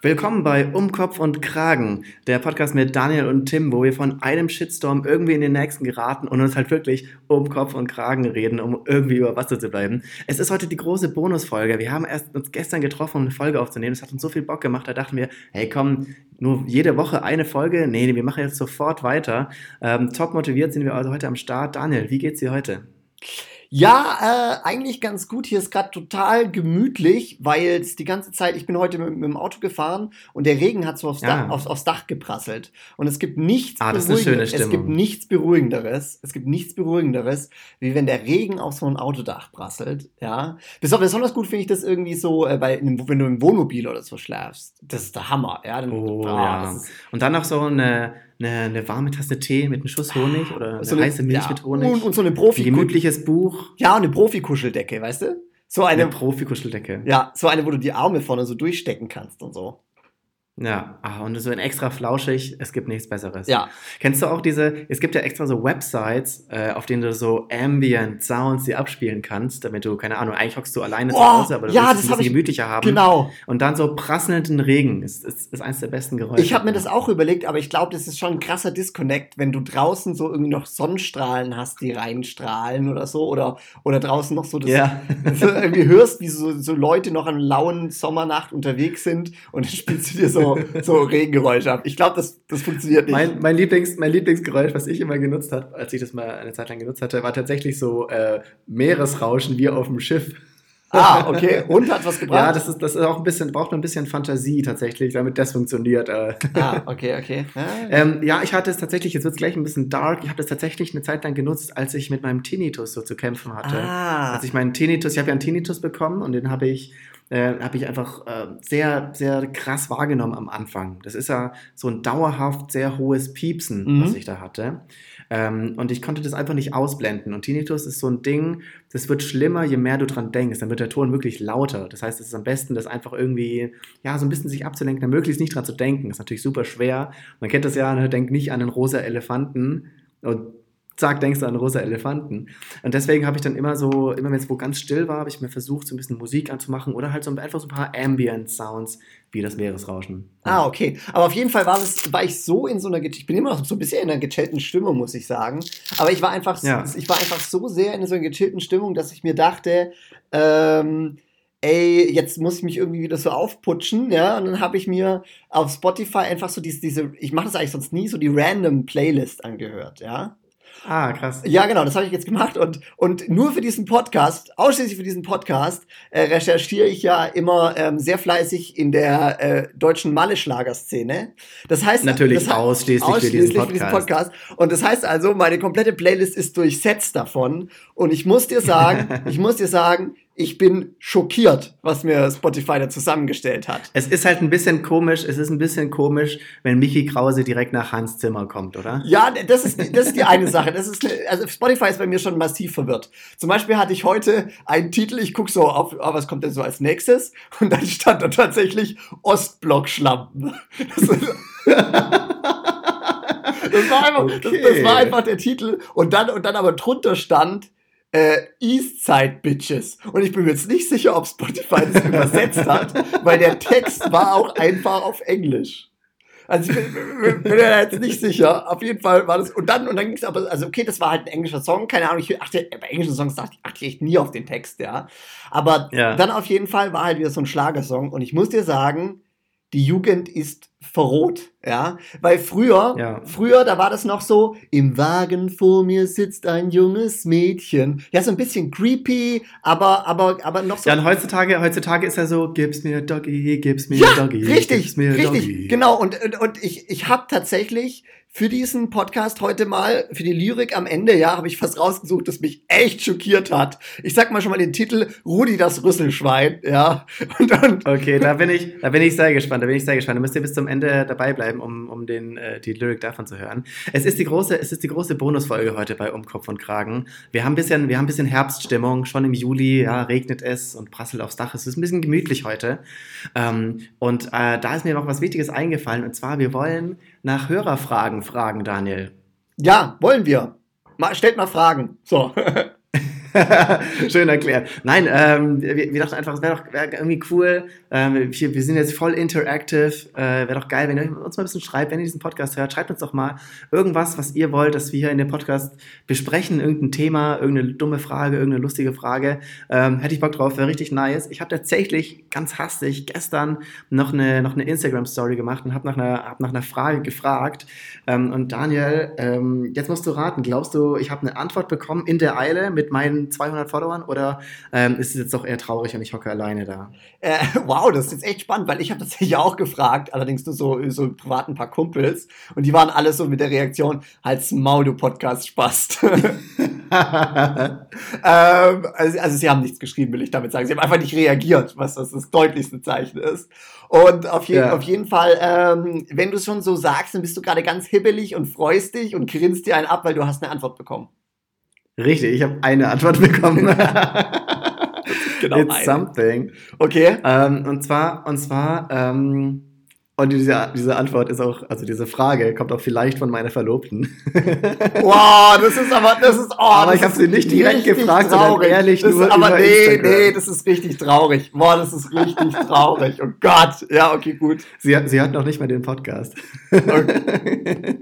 Willkommen bei Um Kopf und Kragen, der Podcast mit Daniel und Tim, wo wir von einem Shitstorm irgendwie in den nächsten geraten und uns halt wirklich um Kopf und Kragen reden, um irgendwie über Wasser zu bleiben. Es ist heute die große Bonusfolge. Wir haben erst uns gestern getroffen, um eine Folge aufzunehmen. Es hat uns so viel Bock gemacht. Da dachten wir, hey komm, nur jede Woche eine Folge? Nee, wir machen jetzt sofort weiter. Ähm, top motiviert sind wir also heute am Start. Daniel, wie geht's dir heute? Ja, äh, eigentlich ganz gut. Hier ist gerade total gemütlich, weil es die ganze Zeit, ich bin heute mit, mit, dem Auto gefahren und der Regen hat so aufs, ja. Dach, aufs, aufs Dach geprasselt. Und es gibt nichts ah, Beruhigenderes. Es gibt nichts Beruhigenderes. Es gibt nichts Beruhigenderes, wie wenn der Regen auf so ein Autodach prasselt. Ja. Besonders gut finde ich das irgendwie so, äh, bei, wenn du im Wohnmobil oder so schläfst. Das ist der Hammer. Ja. Dann, oh, oh ja. Und dann noch so eine eine, eine warme Tasse Tee mit einem Schuss Honig oder eine, so eine heiße Milch ja, mit Honig. Und, und so eine Profi. Ein gemütliches Buch. Ja, und eine Profi-Kuscheldecke, weißt du? So eine, eine Profi-Kuscheldecke. Ja, so eine, wo du die Arme vorne so durchstecken kannst und so. Ja, ah, und so ein extra flauschig, es gibt nichts Besseres. Ja. Kennst du auch diese, es gibt ja extra so Websites, äh, auf denen du so Ambient Sounds die abspielen kannst, damit du, keine Ahnung, eigentlich hockst du alleine oh, zu Hause, aber du ja, willst es ein bisschen gemütlicher haben. Genau. Und dann so prasselnden Regen ist, ist, ist eins der besten Geräusche. Ich habe mir das auch überlegt, aber ich glaube, das ist schon ein krasser Disconnect, wenn du draußen so irgendwie noch Sonnenstrahlen hast, die reinstrahlen oder so, oder, oder draußen noch so das, ja. so irgendwie hörst, wie so, so Leute noch an lauen Sommernacht unterwegs sind und dann spielst du dir so so Regengeräusche ab. Ich glaube, das, das funktioniert nicht. Mein, mein, Lieblings, mein Lieblingsgeräusch, was ich immer genutzt habe, als ich das mal eine Zeit lang genutzt hatte, war tatsächlich so äh, Meeresrauschen wie auf dem Schiff. Ah, okay. Und hat was gebracht? Ja, das ist, das ist auch ein bisschen, braucht ein bisschen Fantasie tatsächlich, damit das funktioniert. Äh. Ah, okay, okay. Ah, ähm, ja, ich hatte es tatsächlich, jetzt wird es gleich ein bisschen dark, ich habe das tatsächlich eine Zeit lang genutzt, als ich mit meinem Tinnitus so zu kämpfen hatte. Ah. Als ich meinen Tinnitus, ich habe ja einen Tinnitus bekommen und den habe ich äh, habe ich einfach äh, sehr, sehr krass wahrgenommen am Anfang. Das ist ja so ein dauerhaft sehr hohes Piepsen, mhm. was ich da hatte. Ähm, und ich konnte das einfach nicht ausblenden. Und Tinnitus ist so ein Ding, das wird schlimmer, je mehr du dran denkst. Dann wird der Ton wirklich lauter. Das heißt, es ist am besten, das einfach irgendwie, ja, so ein bisschen sich abzulenken, dann möglichst nicht dran zu denken. Das ist natürlich super schwer. Man kennt das ja, ne? denkt nicht an einen rosa Elefanten. Und zack, denkst du an rosa Elefanten. Und deswegen habe ich dann immer so, immer wenn es wo ganz still war, habe ich mir versucht, so ein bisschen Musik anzumachen oder halt so einfach so ein paar Ambient-Sounds wie das Meeresrauschen. Ah, okay. Aber auf jeden Fall war, es, war ich so in so einer, ich bin immer noch so ein bisschen in einer gechillten Stimmung, muss ich sagen. Aber ich war einfach, ja. ich war einfach so sehr in so einer gechillten Stimmung, dass ich mir dachte, ähm, ey, jetzt muss ich mich irgendwie wieder so aufputschen, ja, und dann habe ich mir auf Spotify einfach so diese, diese ich mache das eigentlich sonst nie, so die random Playlist angehört, ja. Ah, krass. Ja, genau, das habe ich jetzt gemacht und, und nur für diesen Podcast, ausschließlich für diesen Podcast, äh, recherchiere ich ja immer ähm, sehr fleißig in der äh, deutschen Malle-Schlagerszene. Das heißt natürlich das ausschließlich, ausschließlich für, diesen für, diesen Podcast. Und das heißt also, meine komplette Playlist ist durchsetzt davon. Und ich muss dir sagen, ich muss dir sagen, ich bin schockiert, was mir Spotify da zusammengestellt hat. Es ist halt ein bisschen komisch, es ist ein bisschen komisch, wenn Michi Krause direkt nach Hans Zimmer kommt, oder? Ja, das ist, das ist die eine Sache. Das ist, also Spotify ist bei mir schon massiv verwirrt. Zum Beispiel hatte ich heute einen Titel, ich gucke so auf, oh, was kommt denn so als nächstes? Und dann stand da tatsächlich Ostblock-Schlampen. Das, das, war einfach, okay. das, das war einfach der Titel. Und dann, und dann aber drunter stand, äh, Eastside Bitches. Und ich bin mir jetzt nicht sicher, ob Spotify das übersetzt hat, weil der Text war auch einfach auf Englisch. Also ich bin, bin, mir jetzt nicht sicher. Auf jeden Fall war das. Und dann, und dann ging es aber, also okay, das war halt ein englischer Song, keine Ahnung, ich achte, bei englischen Songs dachte ich, achte ich echt nie auf den Text, ja. Aber ja. dann auf jeden Fall war halt wieder so ein Schlagersong. Und ich muss dir sagen, die Jugend ist verroht, ja, weil früher, ja. früher, da war das noch so, im Wagen vor mir sitzt ein junges Mädchen, ja, so ein bisschen creepy, aber, aber, aber noch so. Ja, und heutzutage, heutzutage ist er so, gib's mir Doggy, gib's mir ja, Doggy, richtig, mir richtig, Doggy. genau, und, und, und ich, ich habe tatsächlich für diesen Podcast heute mal, für die Lyrik am Ende, ja, habe ich fast rausgesucht, das mich echt schockiert hat. Ich sag mal schon mal den Titel Rudi das Rüsselschwein, ja. Und dann okay, da bin ich, da bin ich sehr gespannt, da bin ich sehr gespannt. Da müsst ihr bis zum Ende dabei bleiben, um, um den, äh, die Lyrik davon zu hören. Es ist die große, es ist die große Bonusfolge heute bei Um Kopf und Kragen. Wir haben ein bisschen, wir haben ein bisschen Herbststimmung, schon im Juli, ja, regnet es und prasselt aufs Dach. Es ist ein bisschen gemütlich heute. Ähm, und äh, da ist mir noch was Wichtiges eingefallen, und zwar, wir wollen nach Hörerfragen fragen, Daniel. Ja, wollen wir. Mal, stellt mal Fragen. So. Schön erklärt. Nein, ähm, wir, wir, dachten einfach, es wäre doch wär irgendwie cool. Ähm, wir, wir, sind jetzt voll interactive. Äh, wäre doch geil, wenn ihr uns mal ein bisschen schreibt, wenn ihr diesen Podcast hört. Schreibt uns doch mal irgendwas, was ihr wollt, dass wir hier in dem Podcast besprechen. Irgendein Thema, irgendeine dumme Frage, irgendeine lustige Frage. Ähm, hätte ich Bock drauf, wäre richtig nice. Ich habe tatsächlich ganz hastig gestern noch eine, noch eine Instagram-Story gemacht und habe nach, einer, hab nach einer Frage gefragt. Ähm, und Daniel, ähm, jetzt musst du raten. Glaubst du, ich habe eine Antwort bekommen in der Eile mit meinen 200 Followern oder ähm, ist es jetzt doch eher traurig und ich hocke alleine da? Äh, wow, das ist jetzt echt spannend, weil ich habe tatsächlich auch gefragt, allerdings nur so, so privat ein paar Kumpels und die waren alle so mit der Reaktion, halt's Maul, du Podcast spast. ähm, also, also, sie haben nichts geschrieben, will ich damit sagen. Sie haben einfach nicht reagiert, was das, das deutlichste Zeichen ist. Und auf, je ja. auf jeden Fall, ähm, wenn du es schon so sagst, dann bist du gerade ganz hibbelig und freust dich und grinst dir einen ab, weil du hast eine Antwort bekommen. Richtig, ich habe eine Antwort bekommen. genau It's eine. something. Okay. Ähm, und zwar, und zwar, ähm, und diese, diese Antwort ist auch, also diese Frage kommt auch vielleicht von meiner Verlobten. wow, das ist aber, das ist, oh, aber ich habe sie nicht direkt gefragt, traurig. sondern ehrlich das nur ist, Aber nee, Instagram. nee, das ist richtig traurig. Boah, das ist richtig traurig. Oh Gott. Ja, okay, gut. Sie, sie hat noch nicht mal den Podcast. oh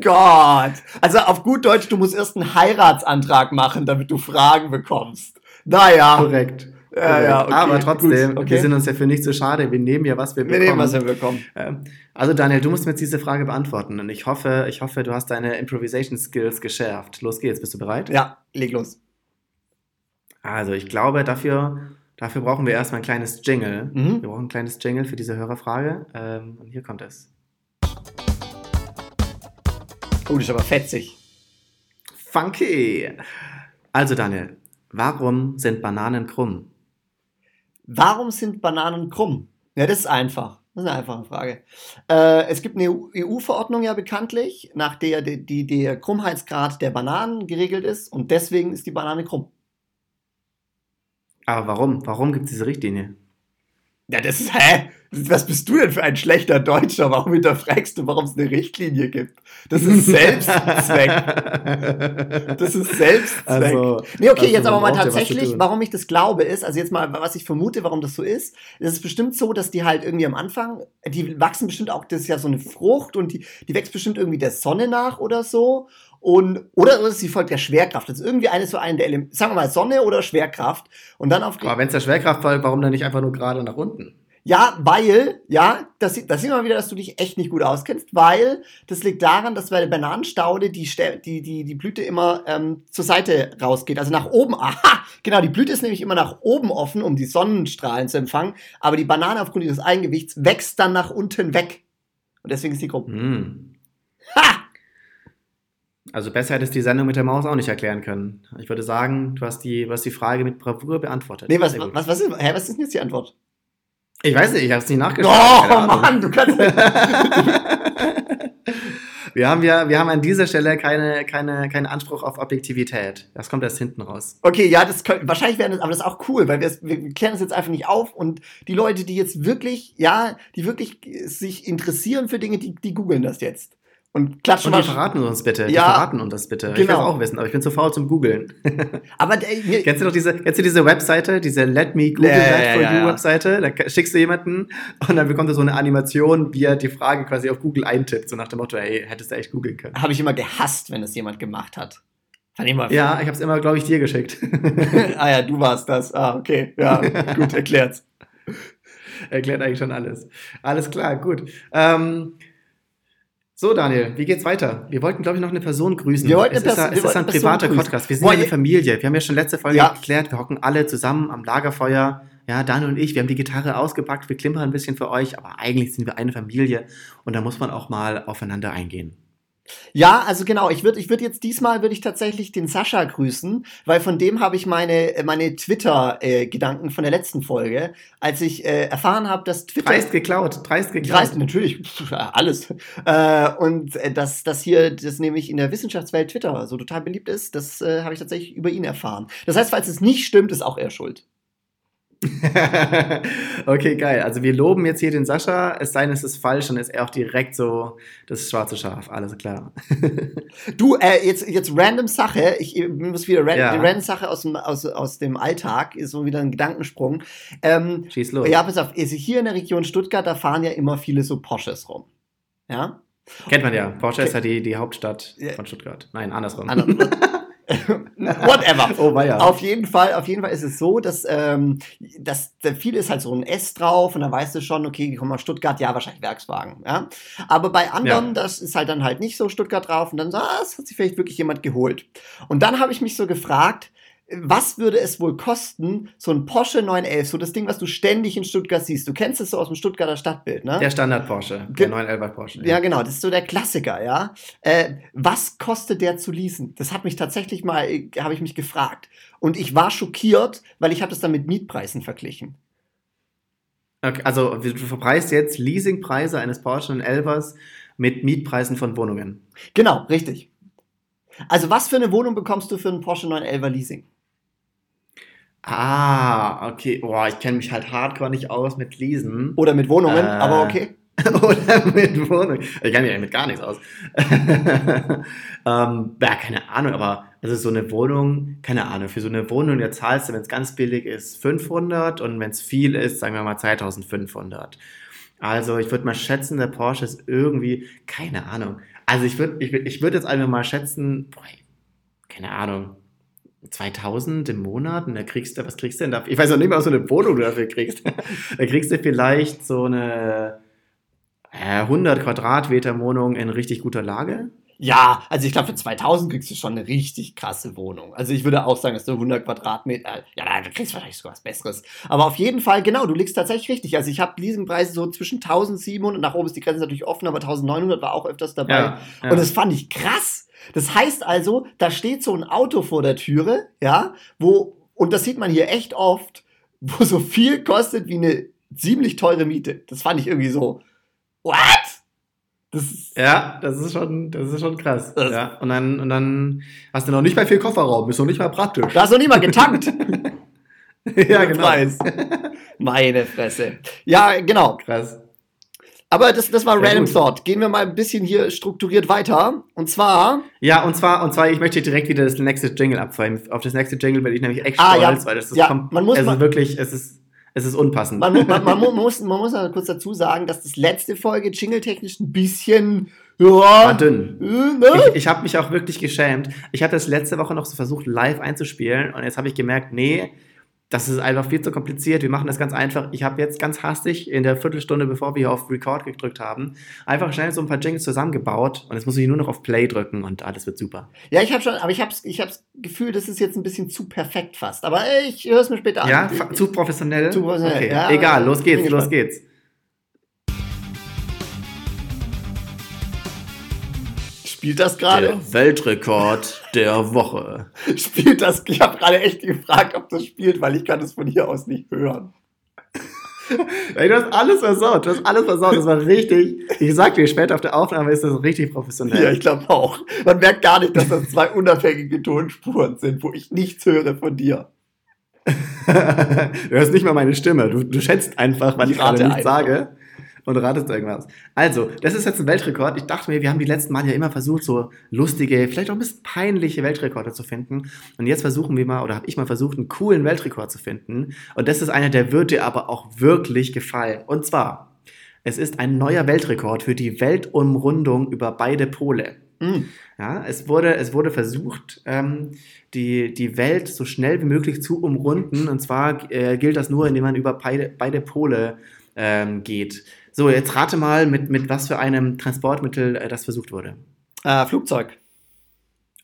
Gott. Also auf gut Deutsch, du musst erst einen Heiratsantrag machen, damit du Fragen bekommst. Naja. Korrekt. Ja, ja, okay, aber trotzdem, okay. wir sind uns ja für nicht so schade. Wir nehmen ja, was wir bekommen. Wir nehmen, was wir bekommen. Ähm, also Daniel, du musst mir jetzt diese Frage beantworten und ich hoffe, ich hoffe, du hast deine Improvisation Skills geschärft. Los geht's, bist du bereit? Ja, leg los. Also ich glaube, dafür, dafür brauchen wir erstmal ein kleines Jingle. Mhm. Wir brauchen ein kleines Jingle für diese Hörerfrage ähm, und hier kommt es. Oh, das ist aber fetzig. Funky. Also Daniel, warum sind Bananen krumm? Warum sind Bananen krumm? Ja, das ist einfach. Das ist eine einfache Frage. Äh, es gibt eine EU-Verordnung ja bekanntlich, nach der die, die, der Krummheitsgrad der Bananen geregelt ist und deswegen ist die Banane krumm. Aber warum? Warum gibt es diese Richtlinie? Ja, das ist, hä? Was bist du denn für ein schlechter Deutscher? Warum hinterfragst du, warum es eine Richtlinie gibt? Das ist Selbstzweck. das ist Selbstzweck. Also, nee, okay, also jetzt aber mal tatsächlich, warum ich das glaube, ist, also jetzt mal, was ich vermute, warum das so ist, es ist bestimmt so, dass die halt irgendwie am Anfang, die wachsen bestimmt auch, das ist ja so eine Frucht und die, die wächst bestimmt irgendwie der Sonne nach oder so. Und, oder, oder sie folgt der Schwerkraft. Das ist irgendwie eines so einen der Elemente, sagen wir mal Sonne oder Schwerkraft. Und dann auf. Aber wenn es der Schwerkraft folgt, warum dann nicht einfach nur gerade nach unten? Ja, weil, ja, das, das sieht man wieder, dass du dich echt nicht gut auskennst, weil das liegt daran, dass bei der Bananenstaude die, die, die, die Blüte immer ähm, zur Seite rausgeht, also nach oben. Aha, genau, die Blüte ist nämlich immer nach oben offen, um die Sonnenstrahlen zu empfangen, aber die Banane aufgrund ihres Eigengewichts wächst dann nach unten weg. Und deswegen ist die krumm. Mm. Ha! Also besser hättest du die Sendung mit der Maus auch nicht erklären können. Ich würde sagen, du hast die, du hast die Frage mit Bravour beantwortet. Nee, was, was, was, ist, hä, was ist denn jetzt die Antwort? Ich weiß nicht, ich habe es nicht nachgeschaut. Oh Mann, du kannst. wir haben ja, wir haben an dieser Stelle keine, keine, keinen Anspruch auf Objektivität. Das kommt erst hinten raus. Okay, ja, das könnte, wahrscheinlich wäre das, aber das ist auch cool, weil wir, wir klären das jetzt einfach nicht auf und die Leute, die jetzt wirklich, ja, die wirklich sich interessieren für Dinge, die, die googeln das jetzt. Und klatschen und die verraten uns bitte. Ja, die verraten uns das bitte. Genau. Ich will auch wissen, aber ich bin zu faul zum Googeln. aber äh, kennst du doch diese, kennst du diese Webseite, diese Let Me Google ja, That for ja, You Webseite? Da schickst du jemanden und dann bekommt er so eine Animation, wie er die Frage quasi auf Google eintippt, so nach dem Motto, ey, hättest du echt googeln können. Habe ich immer gehasst, wenn es jemand gemacht hat. Fand ich mal ja, ich habe es immer, glaube ich, dir geschickt. ah ja, du warst das. Ah, okay. Ja, gut, erklärt's. Erklärt eigentlich schon alles. Alles klar, gut. Ähm, so, Daniel, wie geht's weiter? Wir wollten, glaube ich, noch eine Person grüßen. Wir wollten es ist, ja, es ist ein privater Podcast. Wir sind eine Familie. Wir haben ja schon letzte Folge ja. geklärt, wir hocken alle zusammen am Lagerfeuer. Ja, Daniel und ich, wir haben die Gitarre ausgepackt, wir klimpern ein bisschen für euch, aber eigentlich sind wir eine Familie und da muss man auch mal aufeinander eingehen. Ja, also genau, ich würde ich würd jetzt diesmal würde ich tatsächlich den Sascha grüßen, weil von dem habe ich meine meine Twitter äh, Gedanken von der letzten Folge, als ich äh, erfahren habe, dass Twitter dreist geklaut, dreist geklaut. Dreist natürlich alles. Äh, und äh, dass das hier das nämlich in der Wissenschaftswelt Twitter so total beliebt ist, das äh, habe ich tatsächlich über ihn erfahren. Das heißt, falls es nicht stimmt, ist auch er schuld. okay, geil. Also wir loben jetzt hier den Sascha, es sei denn, es ist falsch, dann ist er auch direkt so das schwarze Schaf. Alles klar. du, äh, jetzt, jetzt random Sache, ich muss wieder ran, ja. die random Sache aus dem, aus, aus dem Alltag, ist so wieder ein Gedankensprung. Ähm, Schieß los. Ja, pass auf, hier in der Region Stuttgart, da fahren ja immer viele so Porsches rum. Ja? Kennt man ja. Porsche okay. ist ja die, die Hauptstadt von Stuttgart. Nein, andersrum. Whatever. Oh, ja. Auf jeden Fall, auf jeden Fall ist es so, dass, ähm, dass viel ist halt so ein S drauf und dann weißt du schon, okay, die kommen aus Stuttgart, ja, wahrscheinlich Werkswagen. Ja? Aber bei anderen, ja. das ist halt dann halt nicht so Stuttgart drauf und dann so, ah, das hat sich vielleicht wirklich jemand geholt. Und dann habe ich mich so gefragt, was würde es wohl kosten, so ein Porsche 911, so das Ding, was du ständig in Stuttgart siehst. Du kennst es so aus dem Stuttgarter Stadtbild, ne? Der Standard Porsche, der 911 Porsche. Ja. ja. genau, das ist so der Klassiker, ja. Äh, was kostet der zu leasen? Das hat mich tatsächlich mal, äh, habe ich mich gefragt. Und ich war schockiert, weil ich habe das dann mit Mietpreisen verglichen. Okay, also du verpreist jetzt Leasingpreise eines Porsche 911 mit Mietpreisen von Wohnungen. Genau, richtig. Also was für eine Wohnung bekommst du für einen Porsche 911 Leasing? Ah, okay. Boah, ich kenne mich halt hardcore nicht aus mit Leasen. Oder mit Wohnungen, äh, aber okay. Oder mit Wohnungen. Ich kenne mich mit gar nichts aus. ähm, ja, keine Ahnung, aber also so eine Wohnung, keine Ahnung, für so eine Wohnung, da zahlst du, wenn es ganz billig ist, 500 und wenn es viel ist, sagen wir mal 2500. Also ich würde mal schätzen, der Porsche ist irgendwie, keine Ahnung. Also ich würde ich würd, ich würd jetzt einfach mal schätzen, boah, keine Ahnung, 2000 im Monat und da kriegst du, was kriegst du denn da? Ich weiß auch nicht mal, was du eine Wohnung dafür kriegst. da kriegst du vielleicht so eine äh, 100 Quadratmeter Wohnung in richtig guter Lage. Ja, also ich glaube, für 2000 kriegst du schon eine richtig krasse Wohnung. Also ich würde auch sagen, dass du 100 Quadratmeter, ja, du kriegst wahrscheinlich sogar was Besseres. Aber auf jeden Fall, genau, du liegst tatsächlich richtig. Also ich habe Leasingpreise so zwischen 1700, nach oben ist die Grenze natürlich offen, aber 1900 war auch öfters dabei. Ja, ja. Und das fand ich krass. Das heißt also, da steht so ein Auto vor der Türe, ja, wo, und das sieht man hier echt oft, wo so viel kostet wie eine ziemlich teure Miete. Das fand ich irgendwie so, what? Das ist, ja, das ist schon, das ist schon krass. Ja. Und dann, und dann hast du noch nicht mal viel Kofferraum, ist noch nicht mal praktisch. Da hast du noch nicht mal getankt. ja, genau. Meine Fresse. Ja, genau. Krass. Aber das, das war Random ja, Thought. Gehen wir mal ein bisschen hier strukturiert weiter. Und zwar. Ja, und zwar, und zwar, ich möchte direkt wieder das nächste Jingle abfallen. Auf das nächste Jingle bin ich nämlich echt ah, stolz, ja. weil das ist, ja, man muss es ist wirklich, es ist, es ist unpassend. Man, man, man, man muss, man muss mal kurz dazu sagen, dass das letzte Folge jingle-technisch ein bisschen ja, war dünn. Äh, ne? Ich, ich habe mich auch wirklich geschämt. Ich habe das letzte Woche noch so versucht, live einzuspielen und jetzt habe ich gemerkt, nee, das ist einfach viel zu kompliziert. Wir machen das ganz einfach. Ich habe jetzt ganz hastig in der Viertelstunde, bevor wir auf Record gedrückt haben, einfach schnell so ein paar Jingles zusammengebaut und jetzt muss ich nur noch auf Play drücken und alles wird super. Ja, ich habe schon, aber ich habe ich hab das Gefühl, das ist jetzt ein bisschen zu perfekt fast. Aber ich höre es mir später an. Ja, zu professionell? Zu professionell. Okay. Ja, Egal, los geht's, los geht's. Spielt das gerade? Der Weltrekord der Woche. Spielt das? Ich habe gerade echt gefragt, ob das spielt, weil ich kann es von hier aus nicht hören. Ey, du hast alles versaut. Du hast alles versaut. Das war richtig. Ich sag dir, später auf der Aufnahme ist das richtig professionell. Ja, ich glaube auch. Man merkt gar nicht, dass das zwei unabhängige Tonspuren sind, wo ich nichts höre von dir. du hörst nicht mal meine Stimme. Du, du schätzt einfach, was ich, ich gerade nicht einfach. sage und ratest irgendwas. Also, das ist jetzt ein Weltrekord. Ich dachte mir, wir haben die letzten Mal ja immer versucht, so lustige, vielleicht auch ein bisschen peinliche Weltrekorde zu finden. Und jetzt versuchen wir mal, oder habe ich mal versucht, einen coolen Weltrekord zu finden. Und das ist einer, der wird dir aber auch wirklich gefallen. Und zwar, es ist ein neuer Weltrekord für die Weltumrundung über beide Pole. Mhm. Ja, es wurde, es wurde versucht, ähm, die, die Welt so schnell wie möglich zu umrunden. Und zwar äh, gilt das nur, indem man über beide, beide Pole ähm, geht. So, jetzt rate mal, mit, mit was für einem Transportmittel äh, das versucht wurde. Äh, Flugzeug.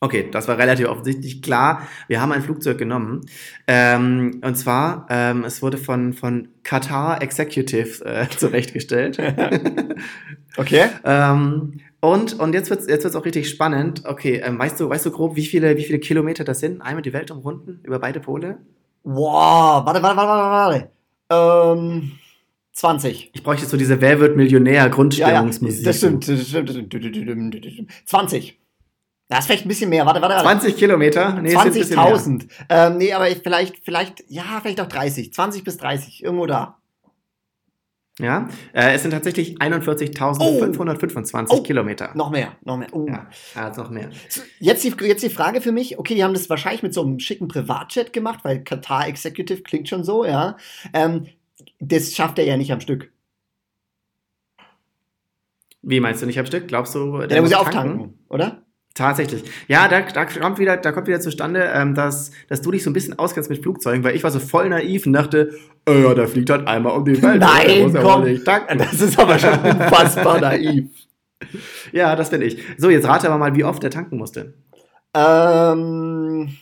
Okay, das war relativ offensichtlich klar. Wir haben ein Flugzeug genommen. Ähm, und zwar, ähm, es wurde von, von Qatar Executive äh, zurechtgestellt. okay. ähm, und, und jetzt wird es jetzt wird's auch richtig spannend. Okay, ähm, weißt, du, weißt du grob, wie viele, wie viele Kilometer das sind? Einmal die Welt umrunden über beide Pole? Wow, warte, warte, warte, warte, warte. Ähm. 20. Ich bräuchte so diese Wer wird Millionär Grundstimmungsmusik. Ja, ja, das stimmt, das stimmt, das stimmt. 20. Das ist vielleicht ein bisschen mehr. Warte, warte, warte. 20 Kilometer? Nee, 20.000. Ähm, nee, aber vielleicht, vielleicht, ja, vielleicht auch 30. 20 bis 30. Irgendwo da. Ja, äh, es sind tatsächlich 41.525 oh. oh. Kilometer. Noch mehr, noch mehr. Oh. Ja, also noch mehr. Jetzt die, jetzt die Frage für mich, okay, die haben das wahrscheinlich mit so einem schicken Privatjet gemacht, weil Qatar Executive klingt schon so, ja. Ähm, das schafft er ja nicht am Stück. Wie meinst du nicht am Stück? Glaubst du, der, der muss ja auftanken, oder? Tatsächlich. Ja, da, da, kommt wieder, da kommt wieder zustande, ähm, dass, dass du dich so ein bisschen auskennst mit Flugzeugen, weil ich war so voll naiv und dachte, äh, ja, der fliegt halt einmal um die Welt. Nein, komm, das ist aber schon unfassbar naiv. Ja, das bin ich. So, jetzt rate aber mal, wie oft der tanken musste. Ähm,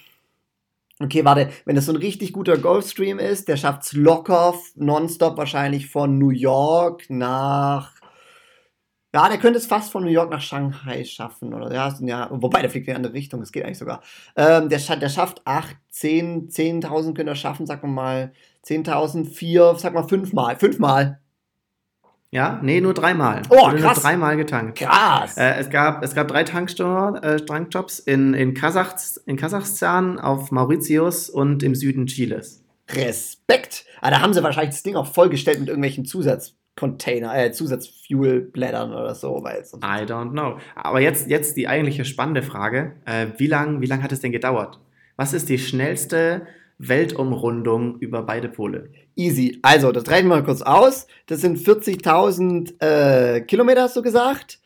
okay, warte, wenn das so ein richtig guter Gulfstream ist, der schafft es locker nonstop wahrscheinlich von New York nach ja, der könnte es fast von New York nach Shanghai schaffen. Oder ja, ja wobei, der fliegt in eine andere Richtung, das geht eigentlich sogar. Ähm, der, der schafft 8, 10, 10.000 könnte er schaffen, sag mal 10.000, 4, sag mal 5 Mal. 5 Mal. Ja, nee, nur dreimal. Oh, Wurde krass. Nur dreimal getankt. Krass. Äh, es, gab, es gab drei Tankstore, äh, in, in, Kasachs, in Kasachstan, auf Mauritius und im Süden Chiles. Respekt. Ah, da haben sie wahrscheinlich das Ding auch vollgestellt mit irgendwelchen Zusatz. Container, äh, Zusatzfuelblättern oder so. Weil sonst I don't know. Aber jetzt, jetzt die eigentliche spannende Frage. Äh, wie lange wie lang hat es denn gedauert? Was ist die schnellste Weltumrundung über beide Pole? Easy. Also, das rechnen wir mal kurz aus. Das sind 40.000 äh, Kilometer, hast du gesagt.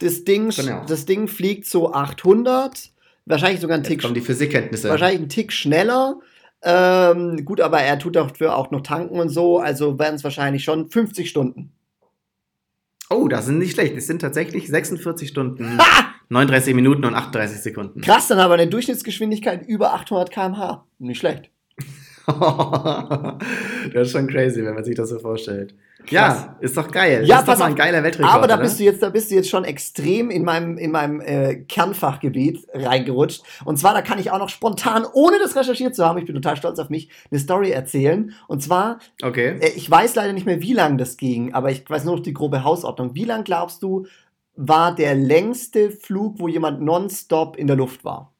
Das Ding, genau. das Ding fliegt so 800. Wahrscheinlich sogar ein Tick. Kommen die Physikkenntnisse. Wahrscheinlich ein Tick schneller. Ähm, gut, aber er tut dafür auch noch tanken und so, also werden es wahrscheinlich schon 50 Stunden. Oh, das sind nicht schlecht. Es sind tatsächlich 46 Stunden, ha! 39 Minuten und 38 Sekunden. Krass, dann aber eine Durchschnittsgeschwindigkeit über 800 km/h. Nicht schlecht. das ist schon crazy, wenn man sich das so vorstellt. Krass. Ja, ist doch geil. Ja, das ist doch mal ein geiler Weltrekord. Aber da bist du jetzt, da bist du jetzt schon extrem in meinem, in meinem äh, Kernfachgebiet reingerutscht. Und zwar, da kann ich auch noch spontan, ohne das recherchiert zu haben, ich bin total stolz auf mich, eine Story erzählen. Und zwar, okay. Äh, ich weiß leider nicht mehr, wie lang das ging, aber ich weiß nur noch die grobe Hausordnung. Wie lang glaubst du, war der längste Flug, wo jemand nonstop in der Luft war?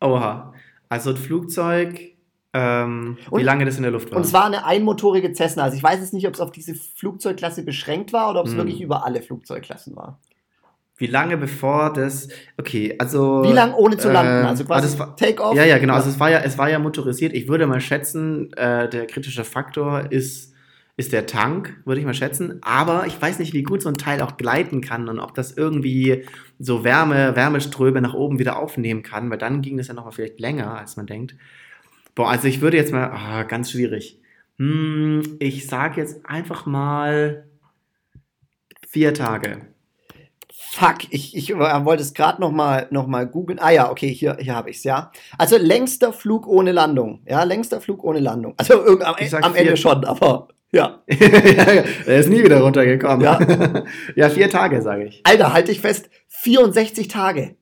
Oha. Also ein Flugzeug ähm, und, wie lange das in der Luft war. Und zwar eine einmotorige Cessna. Also ich weiß jetzt nicht, ob es auf diese Flugzeugklasse beschränkt war oder ob es hm. wirklich über alle Flugzeugklassen war. Wie lange bevor das. Okay, also. Wie lange ohne zu landen? Äh, also quasi Take-off? Ja, ja, genau. Also es war ja, es war ja motorisiert. Ich würde mal schätzen, äh, der kritische Faktor ist, ist der Tank, würde ich mal schätzen. Aber ich weiß nicht, wie gut so ein Teil auch gleiten kann und ob das irgendwie so Wärme, Wärmeströme nach oben wieder aufnehmen kann, weil dann ging das ja nochmal vielleicht länger, als man denkt. Boah, also ich würde jetzt mal, oh, ganz schwierig. Hm, ich sage jetzt einfach mal vier Tage. Fuck, ich, ich wollte es gerade noch mal, noch mal googeln. Ah ja, okay, hier, hier habe ich es, ja. Also längster Flug ohne Landung. Ja, längster Flug ohne Landung. Also am, am Ende schon, aber ja. er ist nie wieder runtergekommen. Ja, ja vier Tage, sage ich. Alter, halte ich fest, 64 Tage.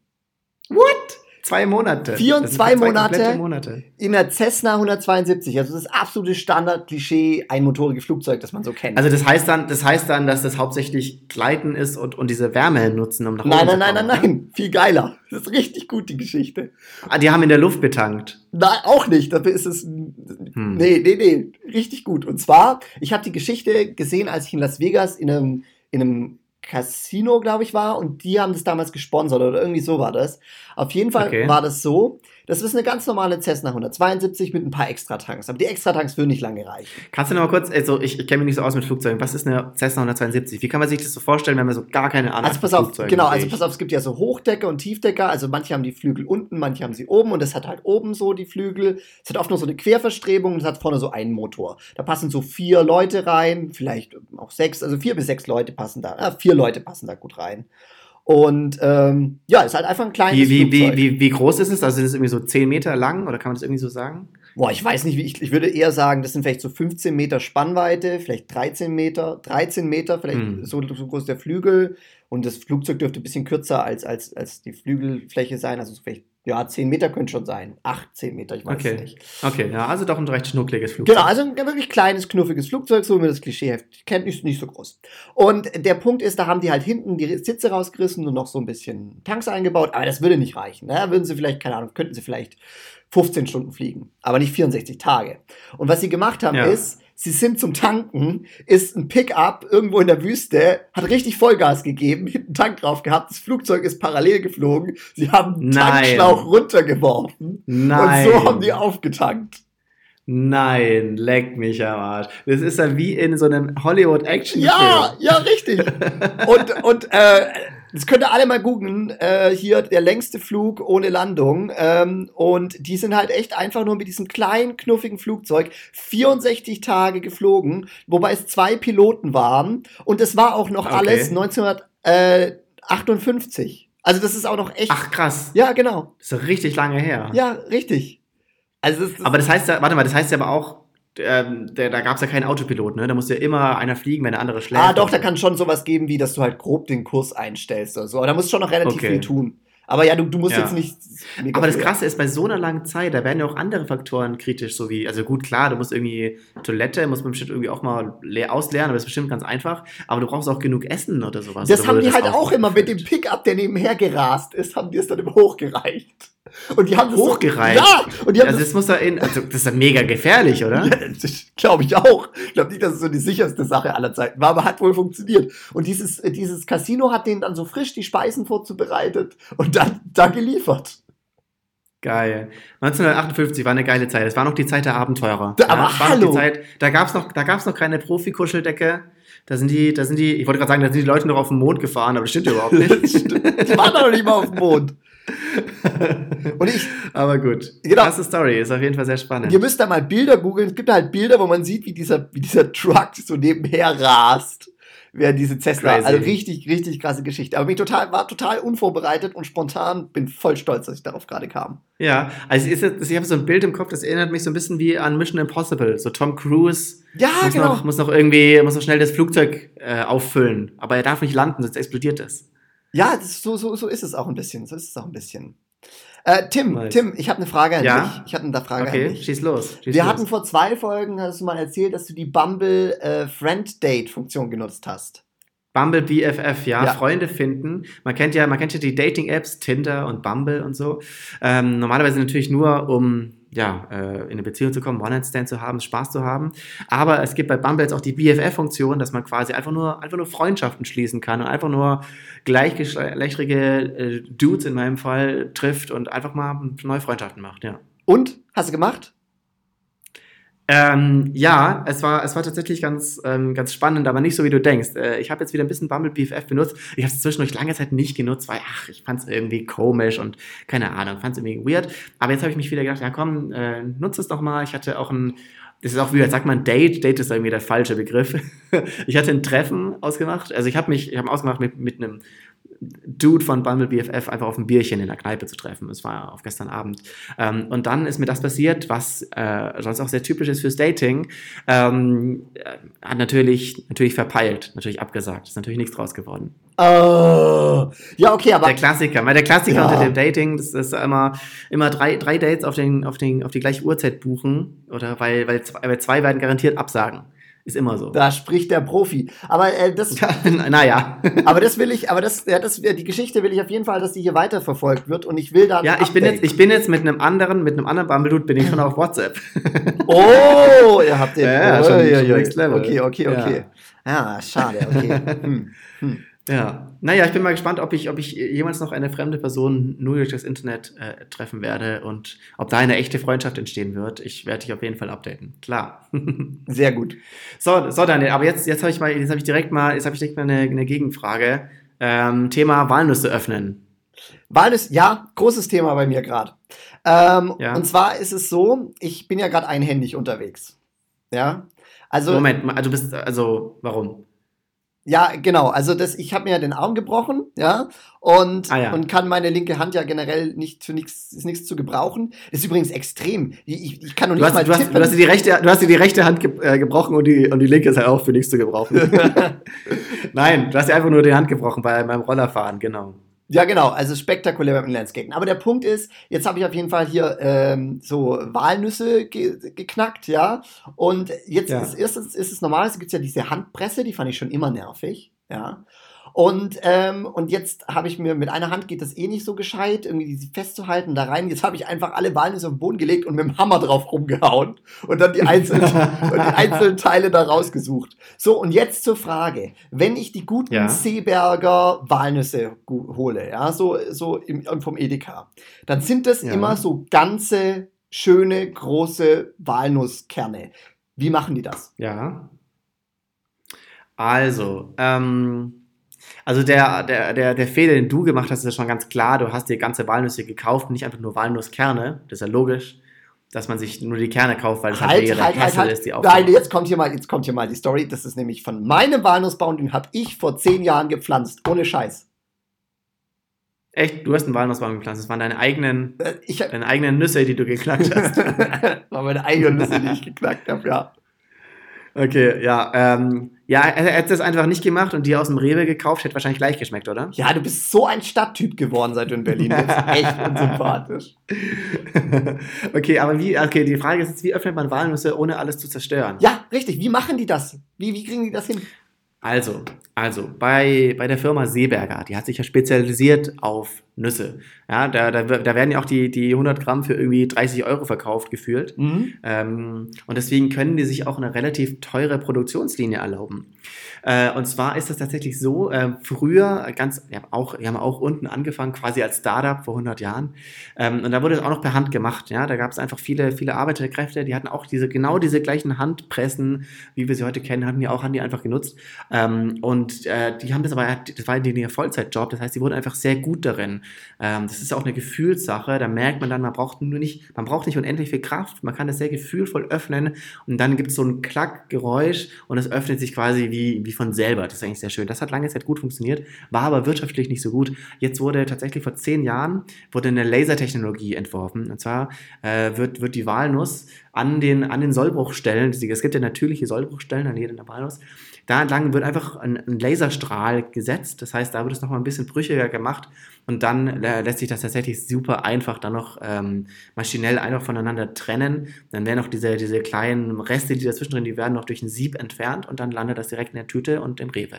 What? Zwei Monate. Vier und zwei, Monate, Monate, in der Cessna 172. Also das absolute Standard-Klischee einmotorige Flugzeug, das man so kennt. Also das heißt dann, das heißt dann, dass das hauptsächlich Gleiten ist und, und diese Wärme nutzen, um nach oben nein, nein, zu kommen. Nein, nein, nein, nein. Viel geiler. Das ist richtig gut, die Geschichte. Ah, die haben in der Luft betankt. Nein, auch nicht. Dafür ist es. Hm. Nee, nee, nee. Richtig gut. Und zwar, ich habe die Geschichte gesehen, als ich in Las Vegas in einem, in einem Casino, glaube ich, war und die haben das damals gesponsert oder irgendwie so war das. Auf jeden Fall okay. war das so, das ist eine ganz normale Cessna 172 mit ein paar Extratanks. Aber die Extratanks würden nicht lange reichen. Kannst du noch mal kurz, also ich, ich kenne mich nicht so aus mit Flugzeugen. Was ist eine Cessna 172? Wie kann man sich das so vorstellen, wenn man so gar keine Ahnung hat? Also pass auf, Flugzeugen genau, also pass auf, es gibt ja so Hochdecker und Tiefdecker. Also manche haben die Flügel unten, manche haben sie oben und es hat halt oben so die Flügel. Es hat oft nur so eine Querverstrebung und es hat vorne so einen Motor. Da passen so vier Leute rein, vielleicht auch sechs, also vier bis sechs Leute passen da. Äh, vier Leute passen da gut rein. Und ähm, ja, ist halt einfach ein kleines wie, wie, Wie, wie, wie groß ist es? Also ist es irgendwie so 10 Meter lang oder kann man das irgendwie so sagen? Boah, ich weiß nicht, wie ich, ich würde eher sagen, das sind vielleicht so 15 Meter Spannweite, vielleicht 13 Meter, 13 Meter, vielleicht hm. so, so groß der Flügel. Und das Flugzeug dürfte ein bisschen kürzer als, als, als die Flügelfläche sein, also so vielleicht Ja, 10 Meter könnte schon sein. 8, 10 Meter, ich weiß okay. es nicht. Okay, ja, also doch ein recht schnuckliges Flugzeug. Genau, also ein wirklich kleines, knuffiges Flugzeug, so wie man das Klischeeheft kennt, ist nicht so groß. Und der Punkt ist, da haben die halt hinten die Sitze rausgerissen und noch so ein bisschen Tanks eingebaut, aber das würde nicht reichen. Ne? Würden sie vielleicht, keine Ahnung, könnten sie vielleicht 15 Stunden fliegen, aber nicht 64 Tage. Und was sie gemacht haben, Ja. ist, sie sind zum Tanken, ist ein Pickup irgendwo in der Wüste, hat richtig Vollgas gegeben, hinten Tank drauf gehabt, das Flugzeug ist parallel geflogen, sie haben einen Nein. Tankschlauch runtergeworfen Nein. und so haben die aufgetankt. Nein, leck mich am Arsch. Das ist ja wie in so einem Hollywood-Action-Film. Ja, ja, richtig. und und äh, das könnt ihr alle mal googeln. Äh, hier der längste Flug ohne Landung. Ähm, und die sind halt echt einfach nur mit diesem kleinen, knuffigen Flugzeug 64 Tage geflogen, wobei es zwei Piloten waren. Und es war auch noch Okay. alles 1958. Also das ist auch noch echt. Ach krass, Ja, genau. das ist richtig lange her. Ja, richtig. Also das, das, Aber das heißt ja, warte mal, das heißt ja aber auch, ähm, der, da gab es ja keinen Autopilot, ne? Da musste ja immer einer fliegen, wenn der andere schläft. Ah, doch, da kann schon sowas geben, wie dass du halt grob den Kurs einstellst oder so. Aber da musst du schon noch relativ Okay. viel tun. Aber ja, du, du musst Ja. jetzt nicht. Aber das Krasse ist, bei so einer langen Zeit, da werden ja auch andere Faktoren kritisch, so wie, also gut, klar, du musst irgendwie Toilette, muss man bestimmt irgendwie auch mal leer ausleeren, aber das ist bestimmt ganz einfach. Aber du brauchst auch genug Essen oder sowas. Das oder haben wurde die halt auch aufgefüllt? immer mit dem Pickup, der nebenher gerast ist, haben die es dann immer hochgereicht. Und die haben das Hochgereicht? So, ja, und die haben Also das, das muss da in, also das ist ja mega gefährlich, oder? Ja, glaube ich auch. Ich glaube nicht, dass es so die sicherste Sache aller Zeiten war, aber hat wohl funktioniert. Und dieses, äh, dieses Casino hat denen dann so frisch die Speisen vorzubereitet und dann da geliefert. Geil. 1958 war eine geile Zeit. Es war noch die Zeit der Abenteurer. Da- aber noch hallo. Die Zeit, da gab es noch, da gab's noch keine Profi-Kuscheldecke. Da sind die, da sind die, ich wollte gerade sagen, da sind die Leute noch auf dem Mond gefahren, aber das stimmt überhaupt nicht. Die waren doch noch nicht mal auf dem Mond. Und ich, aber gut. Genau. Krasse Story, ist auf jeden Fall sehr spannend. ihr müsst da mal Bilder googeln. Es gibt halt Bilder, wo man sieht, wie dieser, wie dieser Truck so nebenher rast. Während diese Cessna. Crazy. Also richtig, richtig krasse Geschichte. Aber ich total, war total unvorbereitet und spontan. Bin voll stolz, dass ich darauf gerade kam. Ja, also jetzt, ich habe so ein Bild im Kopf, das erinnert mich so ein bisschen wie an Mission Impossible. So Tom Cruise Ja, muss, genau. noch, muss noch irgendwie, muss noch schnell das Flugzeug äh, auffüllen. Aber er darf nicht landen, sonst explodiert es. Ja, so, so, so ist es auch ein bisschen. So ist es auch ein bisschen. Äh, Tim, Nice. Tim, ich habe eine Frage an Ja? dich. Ich hatte eine Frage an Okay, dich. schieß los. Schieß Wir los. hatten vor zwei Folgen, hast du mal erzählt, dass du die Bumble äh, Friend Date Funktion genutzt hast. Bumble BFF, ja, Ja. Freunde finden. Man kennt ja, man kennt ja die Dating-Apps, Tinder und Bumble und so. Ähm, normalerweise natürlich nur, um ja, äh, in eine Beziehung zu kommen, One-Night-Stand zu haben, Spaß zu haben. Aber es gibt bei Bumble jetzt auch die BFF-Funktion, dass man quasi einfach nur, einfach nur Freundschaften schließen kann und einfach nur gleichgeschlechtige äh, Dudes in meinem Fall trifft und einfach mal neue Freundschaften macht, ja. Und? Hast du gemacht? Ähm, ja, es war, es war tatsächlich ganz, ähm, ganz spannend, aber nicht so, wie du denkst. Äh, ich habe jetzt wieder ein bisschen Bumble BFF benutzt. Ich habe es zwischendurch lange Zeit nicht genutzt, weil, ach, ich fand es irgendwie komisch und keine Ahnung, fand es irgendwie weird. Aber jetzt habe ich mich wieder gedacht, ja komm, äh, nutze es doch mal. Ich hatte auch ein, das ist auch wieder, sagt man Date, Date ist irgendwie der falsche Begriff. ich hatte ein Treffen ausgemacht. Also ich habe mich, ich habe ausgemacht mit, mit einem Dude von Bumble BFF einfach auf ein Bierchen in der Kneipe zu treffen. Das war auf gestern Abend. Ähm, und dann ist mir das passiert, was äh, sonst auch sehr typisch ist fürs Dating. Ähm, äh, hat natürlich, natürlich verpeilt, natürlich abgesagt. Ist natürlich nichts draus geworden. Oh. Ja, okay, aber Der Klassiker, weil der Klassiker Ja. unter dem Dating, das ist immer, immer drei, drei Dates auf, den, auf, den, auf die gleiche Uhrzeit buchen. Oder weil, weil, zwei, weil zwei werden garantiert absagen. Ist immer so. da spricht der Profi. Aber äh, das, naja. aber das will ich, aber das, ja, das, die Geschichte will ich auf jeden Fall, dass die hier weiterverfolgt wird und ich will da. Ja, ich bin, jetzt, ich bin jetzt mit einem anderen, mit einem anderen Bumble-Dude bin ich schon auf WhatsApp. Oh, ihr habt den. Ja, ja, oh, schon- ja, schon ja. next level. Okay, okay, Ja. okay. Ja, schade, okay. Hm. Hm. Ja, naja, ich bin mal gespannt, ob ich, ob ich jemals noch eine fremde Person nur durch das Internet äh, treffen werde und ob da eine echte Freundschaft entstehen wird. Ich werde dich auf jeden Fall updaten. Klar. Sehr gut. so, so Daniel, aber jetzt, jetzt habe ich mal, jetzt habe ich direkt mal, jetzt habe ich direkt mal eine, eine Gegenfrage. Ähm, Thema Walnüsse öffnen. Walnüsse, ja, großes Thema bei mir gerade. Ähm, Ja. Und zwar ist es so, ich bin ja gerade einhändig unterwegs. Ja. Also, Moment, du bist, also, warum? Ja, genau. Also, das, ich habe mir ja den Arm gebrochen, ja, und, Ah, ja. und kann meine linke Hand ja generell nicht für nichts, ist nichts zu gebrauchen. Ist übrigens extrem. Ich, ich kann noch Du nicht hast, mal du, hast, du, hast dir die rechte, du hast dir die rechte Hand ge äh, gebrochen und die, und die linke ist halt auch für nichts zu gebrauchen. Nein, du hast dir einfach nur die Hand gebrochen bei meinem Rollerfahren, genau. Ja, genau, also spektakulär beim Inlineskaten. Aber der Punkt ist, jetzt habe ich auf jeden Fall hier ähm, so Walnüsse ge geknackt, ja. Und jetzt ja. ist erstens ist es normal, es gibt ja diese Handpresse, die fand ich schon immer nervig, ja. Und, ähm, und jetzt habe ich mir mit einer Hand geht das eh nicht so gescheit, irgendwie sie festzuhalten, da rein. Jetzt habe ich einfach alle Walnüsse auf den Boden gelegt und mit dem Hammer drauf rumgehauen und dann die einzelnen, die einzelnen Teile da rausgesucht. So, und jetzt zur Frage. Wenn ich die guten ja. Seeberger Walnüsse hole, ja, so, so im, vom Edeka, dann sind das ja. immer so ganze, schöne, große Walnusskerne. Wie machen die das? Ja. Also, ähm, also der, der, der, der Fehler, den du gemacht hast, ist ja schon ganz klar. Du hast dir ganze Walnüsse gekauft, nicht einfach nur Walnusskerne. Das ist ja logisch, dass man sich nur die Kerne kauft, weil das halt, halt, halt, halt, halt. ist, die Nein, jetzt kommt hier mal, jetzt kommt hier mal die Story. Das ist nämlich von meinem Walnussbaum, den habe ich vor zehn Jahren gepflanzt, ohne Scheiß. Echt? Du hast einen Walnussbaum gepflanzt. Das waren deine eigenen, äh, ich, deine eigenen Nüsse, die du geknackt hast. das waren meine eigenen Nüsse, die ich geknackt habe, ja. Okay, ja. Ähm, ja, er hätte es einfach nicht gemacht und dir aus dem Rewe gekauft, hätte wahrscheinlich gleich geschmeckt, oder? Ja, du bist so ein Stadttyp geworden, seit du in Berlin bist. Echt unsympathisch. okay, aber wie, okay, die Frage ist jetzt, wie öffnet man Walnüsse, ohne alles zu zerstören? Ja, richtig. Wie machen die das? Wie, wie kriegen die das hin? Also, also bei, bei der Firma Seeberger, die hat sich ja spezialisiert auf Nüsse. Ja, da, da, da werden ja auch die, die 100 Gramm für irgendwie 30 Euro verkauft gefühlt. Mhm. Ähm, und deswegen können die sich auch eine relativ teure Produktionslinie erlauben. Äh, und zwar ist das tatsächlich so, äh, früher ganz, ja, auch, wir haben auch unten angefangen, quasi als Startup vor 100 Jahren. Ähm, und da wurde es auch noch per Hand gemacht. Ja, da gab es einfach viele, viele Arbeiterkräfte, die hatten auch diese, genau diese gleichen Handpressen, wie wir sie heute kennen, hatten die auch, haben die einfach genutzt. Ähm, und äh, die haben das aber, das war in ihr Vollzeitjob, das heißt, die wurden einfach sehr gut darin. Ähm, das ist auch eine Gefühlssache. Da merkt man dann, man braucht nur nicht, man braucht nicht unendlich viel Kraft. Man kann das sehr gefühlvoll öffnen und dann gibt es so ein Klackgeräusch und es öffnet sich quasi wie, wie von selber. Das ist eigentlich sehr schön. Das hat lange Zeit gut funktioniert, war aber wirtschaftlich nicht so gut. Jetzt wurde tatsächlich vor zehn Jahren wurde eine Lasertechnologie entworfen. Und zwar äh, wird, wird die Walnuss an den, an den Sollbruchstellen, es gibt ja natürliche Sollbruchstellen an jeder Walnuss, da entlang wird einfach ein, ein Laserstrahl gesetzt. Das heißt, da wird es nochmal ein bisschen brüchiger gemacht und dann äh, lässt sich das tatsächlich super einfach dann noch ähm, maschinell einfach voneinander trennen. Dann werden auch diese, diese kleinen Reste, die dazwischen drin, die werden noch durch ein Sieb entfernt und dann landet das direkt in der Tüte und im Rewe.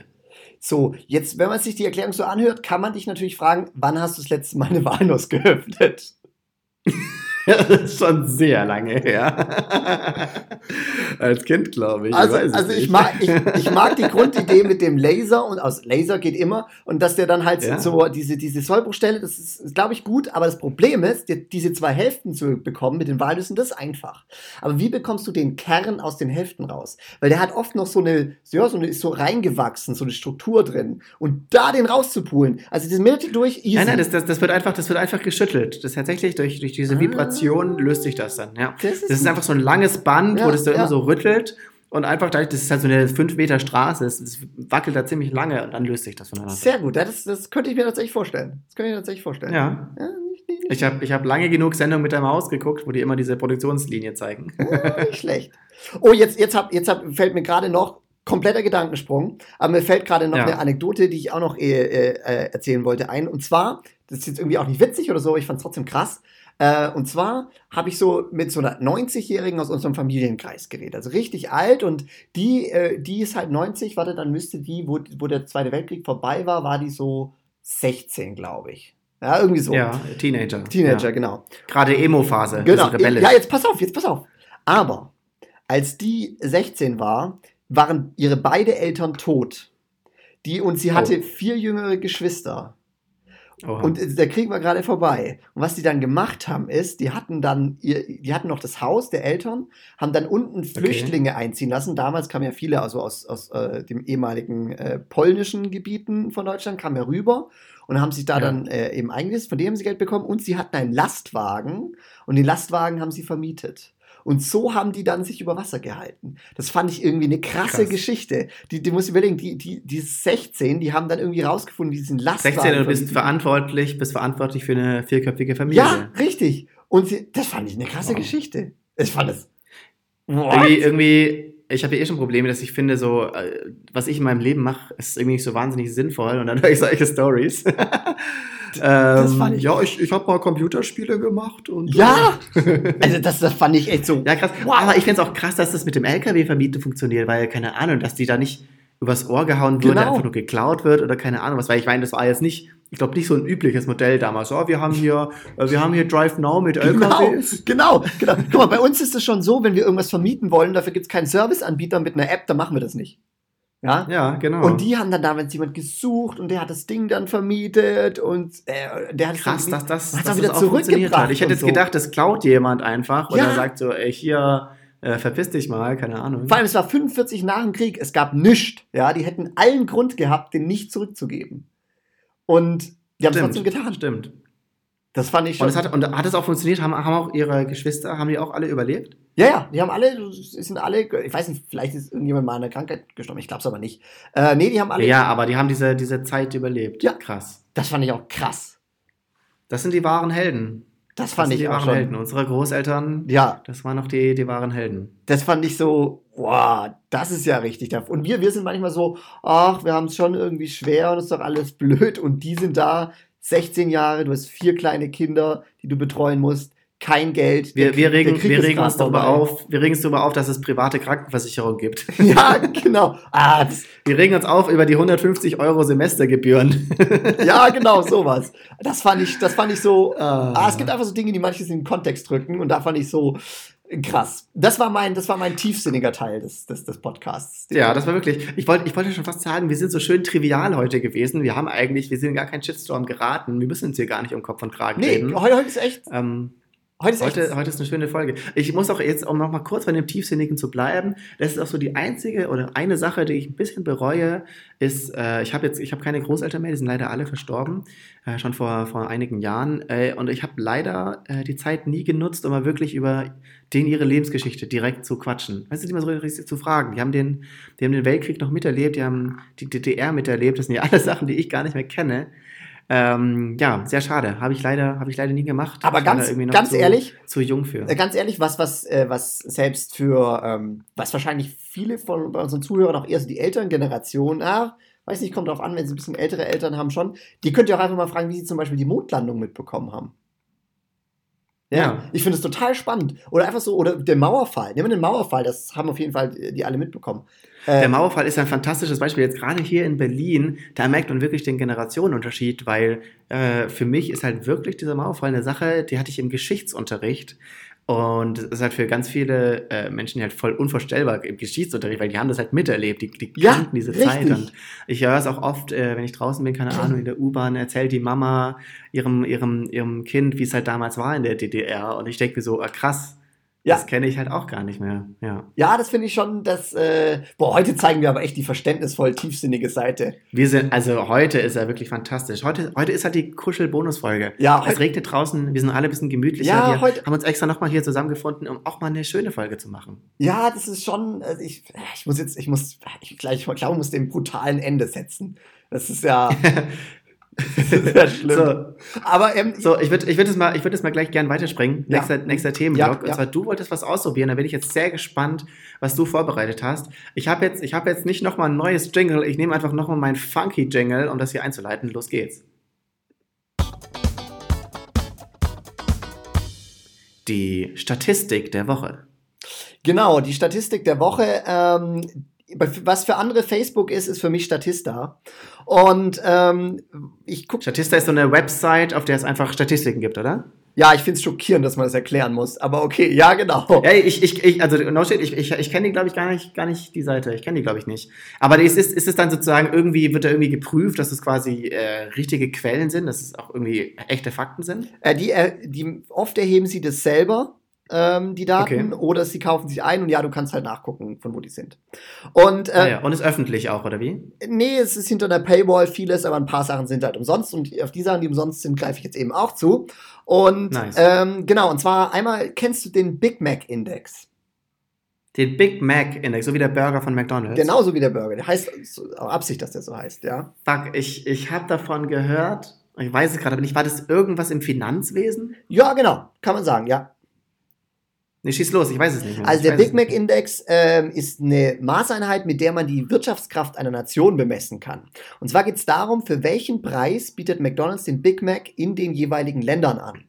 So, jetzt, wenn man sich die Erklärung so anhört, kann man dich natürlich fragen, wann hast du das letzte Mal eine Walnuss geöffnet? das ist schon sehr lange her. Als Kind, glaube ich. Also, ich, also ich, mag, ich, ich, mag die Grundidee mit dem Laser und aus Laser geht immer und dass der dann halt ja. so diese, diese Sollbruchstelle, das ist, glaube ich, gut, aber das Problem ist, die, diese zwei Hälften zu bekommen mit den Walnüssen, das ist einfach. Aber wie bekommst du den Kern aus den Hälften raus? Weil der hat oft noch so eine, ja, so eine, ist so reingewachsen, so eine Struktur drin. Und da den rauszupulen, also das Mitte durch, easy. Nein, nein, das, das, das, wird einfach, das wird einfach geschüttelt. Das ist tatsächlich durch, durch diese ah. Vibration löst sich das dann, ja. Das ist, das ist einfach so ein langes Band, ja, wo das da ja. immer so rüttelt und einfach dadurch, das ist halt so eine 5 Meter Straße, es, wackelt da ziemlich lange und dann löst sich das voneinander. Sehr gut, das, das könnte ich mir tatsächlich vorstellen. Das könnte ich mir tatsächlich vorstellen. Ja. ja nicht, nicht, nicht. Ich habe ich hab lange genug Sendungen mit der Maus geguckt, wo die immer diese Produktionslinie zeigen. Ja, nicht schlecht. Oh, jetzt, jetzt, hab, jetzt hab, fällt mir gerade noch kompletter Gedankensprung, aber mir fällt gerade noch ja. eine Anekdote, die ich auch noch äh, äh, erzählen wollte, ein. Und zwar, das ist jetzt irgendwie auch nicht witzig oder so, ich fand es trotzdem krass. Äh, und zwar habe ich so mit so einer 90-Jährigen aus unserem Familienkreis geredet. Also richtig alt und die, äh, die ist halt 90, warte, dann müsste die, wo, wo der Zweite Weltkrieg vorbei war, war die so 16, glaube ich. Ja, irgendwie so. Ja, Teenager. Teenager, ja. genau. Gerade Emo-Phase. Genau. Ja, jetzt pass auf, jetzt pass auf. Aber als die 16 war, waren ihre beide Eltern tot. Die, und sie hatte oh. vier jüngere Geschwister. Oha. Und der Krieg war gerade vorbei. Und was die dann gemacht haben, ist, die hatten dann, ihr, die hatten noch das Haus der Eltern, haben dann unten Flüchtlinge okay. einziehen lassen. Damals kamen ja viele, also aus, aus äh, dem ehemaligen äh, polnischen Gebieten von Deutschland, kamen ja rüber und haben sich da ja. dann äh, eben eingesetzt. Von dem haben sie Geld bekommen und sie hatten einen Lastwagen und den Lastwagen haben sie vermietet. Und so haben die dann sich über Wasser gehalten. Das fand ich irgendwie eine krasse Krass. Geschichte. Die, die muss ich überlegen, die, die, die 16, die haben dann irgendwie rausgefunden, diesen Lastwagen. 16, du bist verantwortlich, bist verantwortlich für eine vierköpfige Familie. Ja, richtig. Und sie, das fand ich eine krasse wow. Geschichte. Ich fand es. Irgendwie, irgendwie ich habe ja eh schon Probleme, dass ich finde, so, äh, was ich in meinem Leben mache, ist irgendwie nicht so wahnsinnig sinnvoll und dann höre ich solche Stories. Das fand ähm, ich- ja, ich, ich habe mal Computerspiele gemacht und. Ja! Also das, das fand ich echt so. Ja, krass. Aber ich finde es auch krass, dass das mit dem LKW-Vermieten funktioniert, weil, keine Ahnung, dass die da nicht übers Ohr gehauen wird, Genau. einfach nur geklaut wird oder keine Ahnung was. Weil ich meine, das war jetzt nicht, ich glaube, nicht so ein übliches Modell damals. Oh, wir haben hier, äh, wir haben hier Drive Now mit Genau, LKWs. genau, genau. Guck mal, bei uns ist es schon so, wenn wir irgendwas vermieten wollen, dafür gibt es keinen Serviceanbieter mit einer App, dann machen wir das nicht. Ja? Ja, genau. Und die haben dann damals jemand gesucht und der hat das Ding dann vermietet und äh, der hat es Krass, dann dass das, dass auch wieder das auch zurückgebracht. hat. Ich hätte jetzt so. gedacht, das klaut jemand einfach oder Ja. sagt so, ey, hier, äh, verpiss dich mal, keine Ahnung. Vor allem, es war 45 nach dem Krieg, es gab nichts. Ja, die hätten allen Grund gehabt, den nicht zurückzugeben. Und die haben es trotzdem getan. Stimmt. Das fand ich schon. Und, es hat, und hat es auch funktioniert? Haben, haben auch ihre Geschwister, haben die auch alle überlebt? ja, ja, die haben alle, sind alle, ich weiß nicht, vielleicht ist irgendjemand mal an einer Krankheit gestorben, ich glaube es aber nicht. Äh, nee, die haben alle, Ja, aber die haben diese, diese Zeit überlebt. Ja. Krass. das fand ich auch krass. Das sind die wahren Helden. Das Das fand ich die wahren schon. Helden. Unsere Großeltern, Ja, das waren noch die, die wahren Helden. das fand ich so, wow, das ist ja richtig. Und wir, wir sind manchmal so, ach, wir haben es schon irgendwie schwer und es ist doch alles blöd. Und die sind da, 16 Jahre, du hast vier kleine Kinder, die du betreuen musst, kein Geld. Wir, wir regen, wir regen uns darüber auf, wir regen uns darüber auf, dass es private Krankenversicherung gibt. Ja, genau. Ah, das, Wir regen uns auf über die 150 Euro Semestergebühren. ja, genau, sowas. Das fand ich, das fand ich so. Ah. Ah, es gibt einfach so Dinge, die manches in den Kontext drücken und da fand ich so krass. Das war mein, das war mein tiefsinniger Teil des, des, des Podcasts. Ja, das war wirklich. Ich wollte, ich wollte schon fast sagen, wir sind so schön trivial heute gewesen. Wir haben eigentlich, wir sind in gar keinen Shitstorm geraten. Wir müssen uns hier gar nicht um Kopf und Kragen Nee, reden. heute, heute ist echt. Ähm, Heute ist heute, heute ist eine schöne Folge. Ich muss auch jetzt, um noch mal kurz bei dem Tiefsinnigen zu bleiben, das ist auch so die einzige oder eine Sache, die ich ein bisschen bereue, ist, äh, ich habe jetzt, ich habe keine Großeltern mehr, die sind leider alle verstorben, äh, schon vor, vor einigen Jahren. Äh, und ich habe leider äh, die Zeit nie genutzt, um mal wirklich über den ihre Lebensgeschichte direkt zu quatschen. Weißt du, die mal so richtig zu fragen. Die haben den, die haben den Weltkrieg noch miterlebt, die haben die DDR miterlebt. Das sind ja alles Sachen, die ich gar nicht mehr kenne. Ähm, ja, sehr schade. Habe ich leider, habe ich leider nie gemacht. Aber ganz- ganz zu, ehrlich, zu jung für. Äh, Ganz ehrlich, was, was, äh, was selbst für, ähm, was wahrscheinlich viele von unseren Zuhörern auch eher so die älteren Generationen, ah, weiß nicht, kommt drauf an, wenn sie ein bisschen ältere Eltern haben schon, die könnt ihr auch einfach mal fragen, wie sie zum Beispiel die Mondlandung mitbekommen haben. Ja, Ja. ich finde es total spannend. Oder einfach so, oder der Mauerfall. Nehmen wir den Mauerfall, das haben auf jeden Fall die alle mitbekommen. Äh, Der Mauerfall ist ein fantastisches Beispiel. Jetzt gerade hier in Berlin, da merkt man wirklich den Generationenunterschied, weil äh, für mich ist halt wirklich dieser Mauerfall eine Sache, die hatte ich im Geschichtsunterricht. Und es ist halt für ganz viele äh, Menschen halt voll unvorstellbar im Geschichtsunterricht, weil die haben das halt miterlebt, die, die Ja, kannten diese richtig. Zeit. Und ich höre es auch oft, äh, wenn ich draußen bin, keine Ahnung, in der U-Bahn, erzählt die Mama ihrem, ihrem, ihrem Kind, wie es halt damals war in der DDR. Und ich denke mir so, ah, krass, Ja. das kenne ich halt auch gar nicht mehr. Ja. ja, das finde ich schon, dass, äh, boah, heute zeigen wir aber echt die verständnisvoll tiefsinnige Seite. Wir sind, also heute ist er wirklich fantastisch. Heute, heute ist halt die Kuschel-Bonus-Folge. Ja, Es regnet draußen, wir sind alle ein bisschen gemütlicher. Ja, wir heute- haben uns extra nochmal hier zusammengefunden, um auch mal eine schöne Folge zu machen. Ja, das ist schon, also ich, ich muss jetzt, ich muss, ich gleich, ich glaube, ich muss dem brutalen Ende setzen. Das ist ja, das ist ja schlimm. So, Aber ähm, so ich würde ich würd jetzt, mal- ich würd jetzt mal gleich gern weiterspringen. Ja. Nächster, nächster Themenblock. Ja, Und ja. zwar, du wolltest was ausprobieren. Da bin ich jetzt sehr gespannt, was du vorbereitet hast. Ich habe jetzt, ich hab jetzt nicht nochmal ein neues Jingle. Ich nehme einfach nochmal meinen funky Jingle, um das hier einzuleiten. Los geht's. Die Statistik der Woche. genau, die Statistik der Woche, ähm, was für andere Facebook ist, ist für mich Statista. Und ähm, ich gucke, Statista ist so eine Website, auf der es einfach Statistiken gibt, oder? ja, ich finde es schockierend, dass man das erklären muss. Aber okay, ja, genau. Ja, ich, ich, ich also no shit, ich, ich, ich kenne die, glaube ich, gar nicht, gar nicht die Seite. Ich kenne die, glaube ich, nicht. Aber ist, ist, ist es dann sozusagen irgendwie, wird da irgendwie geprüft, dass es quasi äh, richtige Quellen sind, dass es auch irgendwie echte Fakten sind? Äh, die, äh, die, oft erheben sie das selber, ähm, die Daten, Okay. oder sie kaufen sich ein und ja, du kannst halt nachgucken, von wo die sind. Und äh, Ah, ja. Und ist öffentlich auch, oder wie? Nee, es ist hinter der Paywall vieles, aber ein paar Sachen sind halt umsonst und auf die Sachen, die umsonst sind, greife ich jetzt eben auch zu. Und Nice. ähm, genau, und zwar einmal kennst du den Big Mac Index. Den Big Mac Index, so wie der Burger von McDonald's. Genauso wie der Burger. Der heißt so, Absicht, dass der so heißt, ja. Fuck, ich, ich habe davon gehört, ich weiß es gerade aber nicht, war das irgendwas im Finanzwesen? Ja, genau, kann man sagen, ja. Nee, schieß los, ich weiß es nicht mehr. Also ich der Big Mac Index ähm, ist eine Maßeinheit, mit der man die Wirtschaftskraft einer Nation bemessen kann. Und zwar geht es darum, für welchen Preis bietet McDonald's den Big Mac in den jeweiligen Ländern an.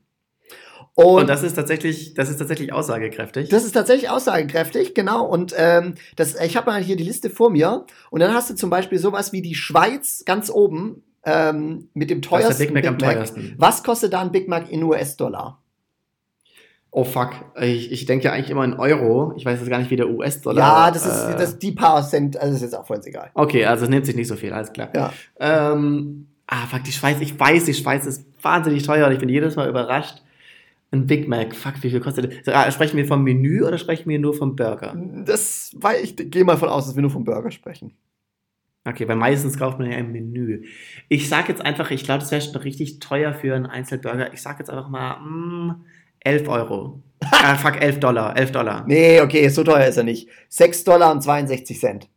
Und, und, das ist tatsächlich, das ist tatsächlich aussagekräftig. Das ist tatsächlich aussagekräftig, genau. Und ähm, das, ich habe mal hier die Liste vor mir. Und dann hast du zum Beispiel sowas wie die Schweiz ganz oben ähm, mit dem teuersten Big Mac. Big Mac. Was kostet da ein Big Mac in US-Dollar? Oh fuck, ich, ich denke ja eigentlich immer in Euro. Ich weiß jetzt gar nicht, wie der US-Dollar. Ja, das ist äh, das, die paar Cent, also ist jetzt auch voll egal. Okay, also es nimmt sich nicht so viel, alles klar. Ja. Ähm, ah, fuck, die Schweiz, ich weiß, die Schweiz ist wahnsinnig teuer und ich bin jedes Mal überrascht. Ein Big Mac, fuck, wie viel kostet das? Ah, sprechen wir vom Menü oder sprechen wir nur vom Burger? Das, weil ich gehe mal von aus, dass wir nur vom Burger sprechen. Okay, weil meistens kauft man ja ein Menü. Ich sag jetzt einfach, ich glaube, das wäre schon richtig teuer für einen Einzelburger. Ich sag jetzt einfach mal, mh, mm, 11 Euro. ah, fuck, 11 Dollar, 11 Dollar. Nee, okay, so teuer ist er nicht. 6 Dollar und 62 Cent.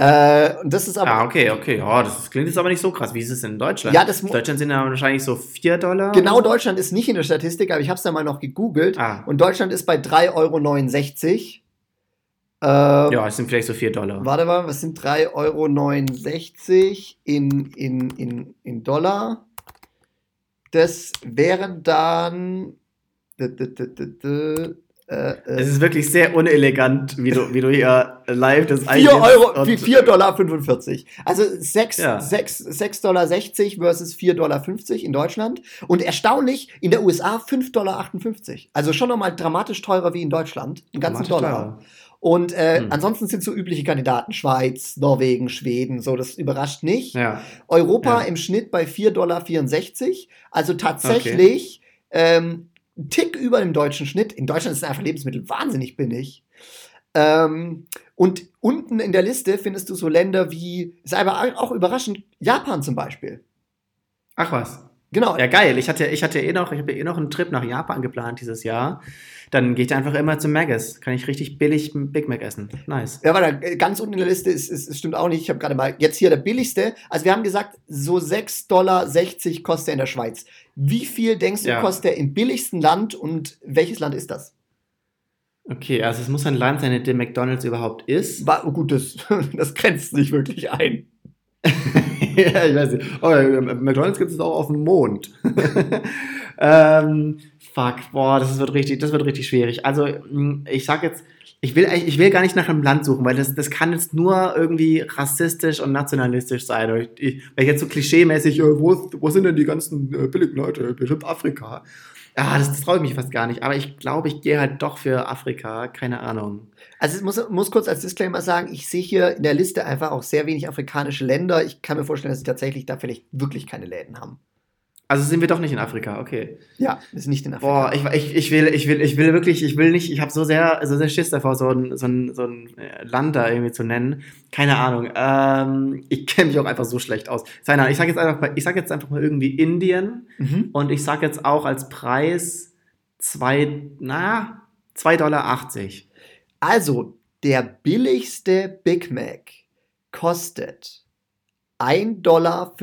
Äh, und das ist aber. Ah, okay, okay. Oh, das klingt jetzt aber nicht so krass. Wie ist es in Deutschland? Ja, das in Deutschland sind ja wahrscheinlich so 4 Dollar. Genau, Deutschland ist nicht in der Statistik, aber ich habe es da mal noch gegoogelt. Ah. Und Deutschland ist bei 3,69 Euro. Äh, ja, es sind vielleicht so 4 Dollar. Warte mal, was sind 3,69 Euro in, in, in, in Dollar? Das wären dann es ist wirklich sehr unelegant, wie du, wie du hier live das 4 Euro, 4 Dollar 45. Also 6, ja. 6, 6 Dollar 60 versus 4 Dollar 50 in Deutschland. Und erstaunlich, in der USA 5 Dollar 58. Also schon nochmal dramatisch teurer wie in Deutschland. Einen ganzen Dollar. Teurer. Und äh, hm. ansonsten sind so übliche Kandidaten Schweiz, Norwegen, Schweden, so, das überrascht nicht. Ja. Europa ja. im Schnitt bei 4,64 Dollar. Also tatsächlich okay. ähm, ein Tick über dem deutschen Schnitt. In Deutschland ist einfach Lebensmittel wahnsinnig billig. Ähm, und unten in der Liste findest du so Länder wie, ist aber auch überraschend, Japan zum Beispiel. Ach was. Genau. Ja, geil. Ich hatte, ich hatte eh noch, ich habe eh noch einen Trip nach Japan geplant dieses Jahr. Dann gehe ich einfach immer zu Maggis. Kann ich richtig billig Big Mac essen. Nice. Ja, warte, ganz unten in der Liste ist, ist, ist stimmt auch nicht. Ich habe gerade mal jetzt hier der billigste. Also wir haben gesagt, so 6,60 Dollar kostet er in der Schweiz. Wie viel denkst du, ja. kostet er im billigsten Land und welches Land ist das? Okay, also es muss ein Land sein, in dem McDonalds überhaupt ist. War, oh gut, das, das grenzt sich wirklich ein. ja, ich weiß nicht. Oh, McDonalds gibt es auch auf dem Mond. ähm, fuck, boah, das wird richtig, das wird richtig schwierig. Also, hm, ich sag jetzt, ich will, ich will gar nicht nach einem Land suchen, weil das, das kann jetzt nur irgendwie rassistisch und nationalistisch sein. Ich, weil ich jetzt so klischeemäßig, äh, wo, wo sind denn die ganzen äh, billigen Leute? Bestimmt Afrika. Ja, das, das traue ich mich fast gar nicht. Aber ich glaube, ich gehe halt doch für Afrika. Keine Ahnung. Also ich muss, muss kurz als Disclaimer sagen, ich sehe hier in der Liste einfach auch sehr wenig afrikanische Länder. Ich kann mir vorstellen, dass sie tatsächlich da vielleicht wirklich keine Läden haben. Also sind wir doch nicht in Afrika, okay. Ja, wir sind nicht in Afrika. Boah, ich, ich, ich, will, ich, will, ich will wirklich, ich will nicht, ich habe so sehr, so sehr Schiss davor, so ein, so, ein, so ein äh, Land da irgendwie zu nennen. Keine Ahnung. Ähm, ich kenne mich auch einfach so schlecht aus. Seiner, ich sage jetzt einfach mal, ich sage jetzt einfach mal irgendwie Indien mhm. und ich sage jetzt auch als Preis zwei, na, 2,80 Dollar. Also, der billigste Big Mac kostet 1,65 Dollar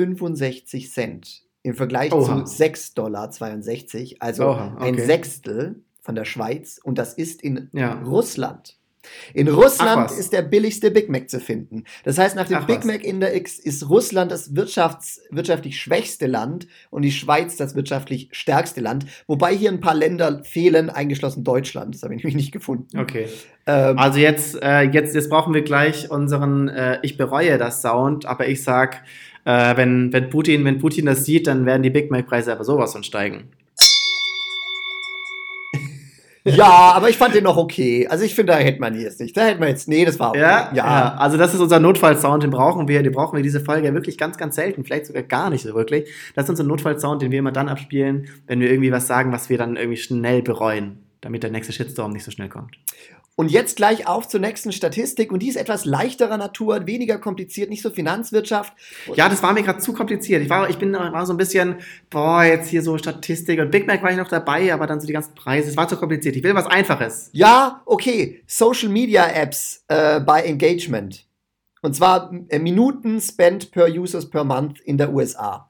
im Vergleich Oha. zu 6,62 Dollar, also Oha, okay. ein Sechstel von der Schweiz und das ist in ja. Russland. In Russland ist der billigste Big Mac zu finden. Das heißt, nach dem Ach Big was. Mac Index ist Russland das wirtschafts wirtschaftlich schwächste Land und die Schweiz das wirtschaftlich stärkste Land. Wobei hier ein paar Länder fehlen, eingeschlossen Deutschland. Das habe ich nämlich nicht gefunden. Okay. Ähm, also jetzt, äh, jetzt, jetzt brauchen wir gleich unseren äh, Ich bereue das Sound, aber ich sag, äh, wenn, wenn, Putin, wenn Putin das sieht, dann werden die Big Mac-Preise aber sowas von steigen. Ja, aber ich fand den noch okay. Also ich finde, da hätte man jetzt nicht. Da hätte man jetzt, nee, das war okay. Ja, ja. ja. also das ist unser Notfallsound, den brauchen wir, den brauchen wir diese Folge wirklich ganz, ganz selten, vielleicht sogar gar nicht so wirklich. Das ist unser Notfallsound, den wir immer dann abspielen, wenn wir irgendwie was sagen, was wir dann irgendwie schnell bereuen, damit der nächste Shitstorm nicht so schnell kommt. Und jetzt gleich auf zur nächsten Statistik und die ist etwas leichterer Natur, weniger kompliziert, nicht so Finanzwirtschaft. Ja, das war mir gerade zu kompliziert. Ich war, ich bin war so ein bisschen, boah, jetzt hier so Statistik und Big Mac war ich noch dabei, aber dann so die ganzen Preise. Es war zu kompliziert. Ich will was Einfaches. Ja, okay. Social Media Apps äh, bei Engagement. Und zwar äh, Minuten spent per users per month in der USA.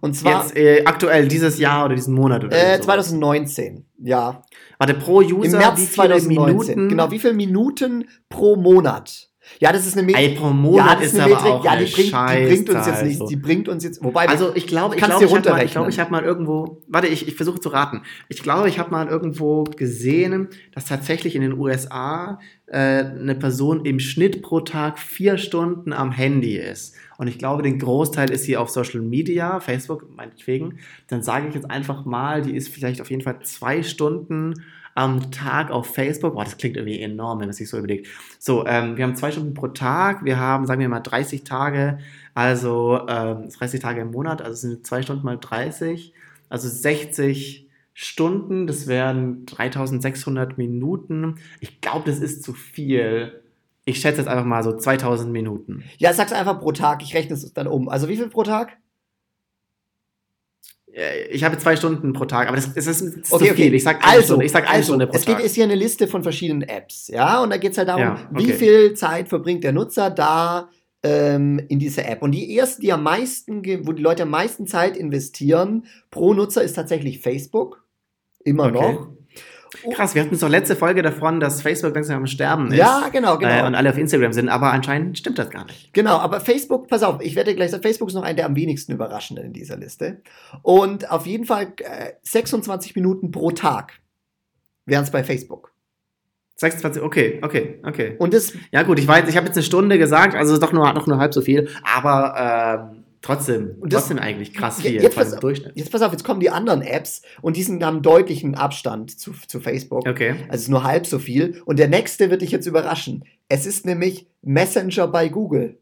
Und zwar. Jetzt äh, aktuell dieses Jahr oder diesen Monat oder äh, 2019, ja. Warte, pro User Im März 2019. Minuten? Genau, wie viele Minuten pro Monat? Ja, das ist eine Ey, pro Monat ja, ist, aber Metrik. auch ja, eine die bringt, die bringt uns jetzt Scheißzahl, nichts. so. Die bringt uns jetzt. Wobei, Also ich glaube, ich glaube, ich habe mal, ich ich habe mal irgendwo, warte, ich, ich versuche zu raten. Ich glaube, ich habe mal irgendwo gesehen, dass tatsächlich in den USA äh, eine Person im Schnitt pro Tag vier Stunden am Handy ist. Und ich glaube, den Großteil ist sie auf Social Media, Facebook meinetwegen. Dann sage ich jetzt einfach mal, die ist vielleicht auf jeden Fall zwei Stunden am Tag auf Facebook. Boah, das klingt irgendwie enorm, wenn man sich so überlegt. So, ähm, wir haben zwei Stunden pro Tag. Wir haben, sagen wir mal, 30 Tage, also ähm, 30 Tage im Monat, also sind zwei Stunden mal 30, also 60 Stunden. Das wären 3600 Minuten. Ich glaube, das ist zu viel. Ich schätze jetzt einfach mal so 2000 Minuten. ja, sag's einfach pro Tag. Ich rechne es dann um. Also wie viel pro Tag? Äh, Ich habe zwei Stunden pro Tag, aber das, das ist, Okay, zu viel. okay. Ich sag eine Also, Stunde. Ich sag eine also, Stunde pro es geht, Tag. ist hier eine Liste von verschiedenen Apps, ja, und da geht es halt darum, Ja, wie okay. viel Zeit verbringt der Nutzer da ähm, in dieser App. Und die erste, die am meisten, wo die Leute am meisten Zeit investieren pro Nutzer, ist tatsächlich Facebook. Immer Okay. noch. Krass, wir hatten doch letzte Folge davon, dass Facebook langsam am Sterben ist. Ja, genau, genau. Äh, und alle auf Instagram sind, aber anscheinend stimmt das gar nicht. Genau, aber Facebook, pass auf, ich werde gleich sagen, Facebook ist noch einer der am wenigsten überraschenden in dieser Liste. Und auf jeden Fall äh, 26 Minuten pro Tag wären es bei Facebook. 26, okay, okay, okay. Und das, Ja gut, ich weiß, ich habe jetzt eine Stunde gesagt, also ist doch nur, doch nur halb so viel, aber ähm, trotzdem, das- trotzdem eigentlich krass viel jetzt pass- Durchschnitt. jetzt pass auf, jetzt kommen die anderen Apps und die sind haben deutlichen Abstand zu, zu Facebook. Okay. Also es ist nur halb so viel. Und der nächste wird dich jetzt überraschen. Es ist nämlich Messenger bei Google.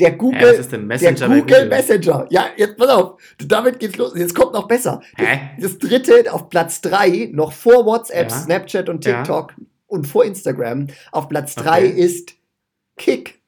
Der Google, Hä, was ist denn Messenger der bei Google, Google? Messenger. Ja, jetzt pass auf. Damit geht's los. Jetzt kommt noch besser. Hä? Das dritte auf Platz drei, noch vor WhatsApp, Ja. Snapchat und Ja. TikTok und vor Instagram. Auf Platz drei Okay. ist Kick.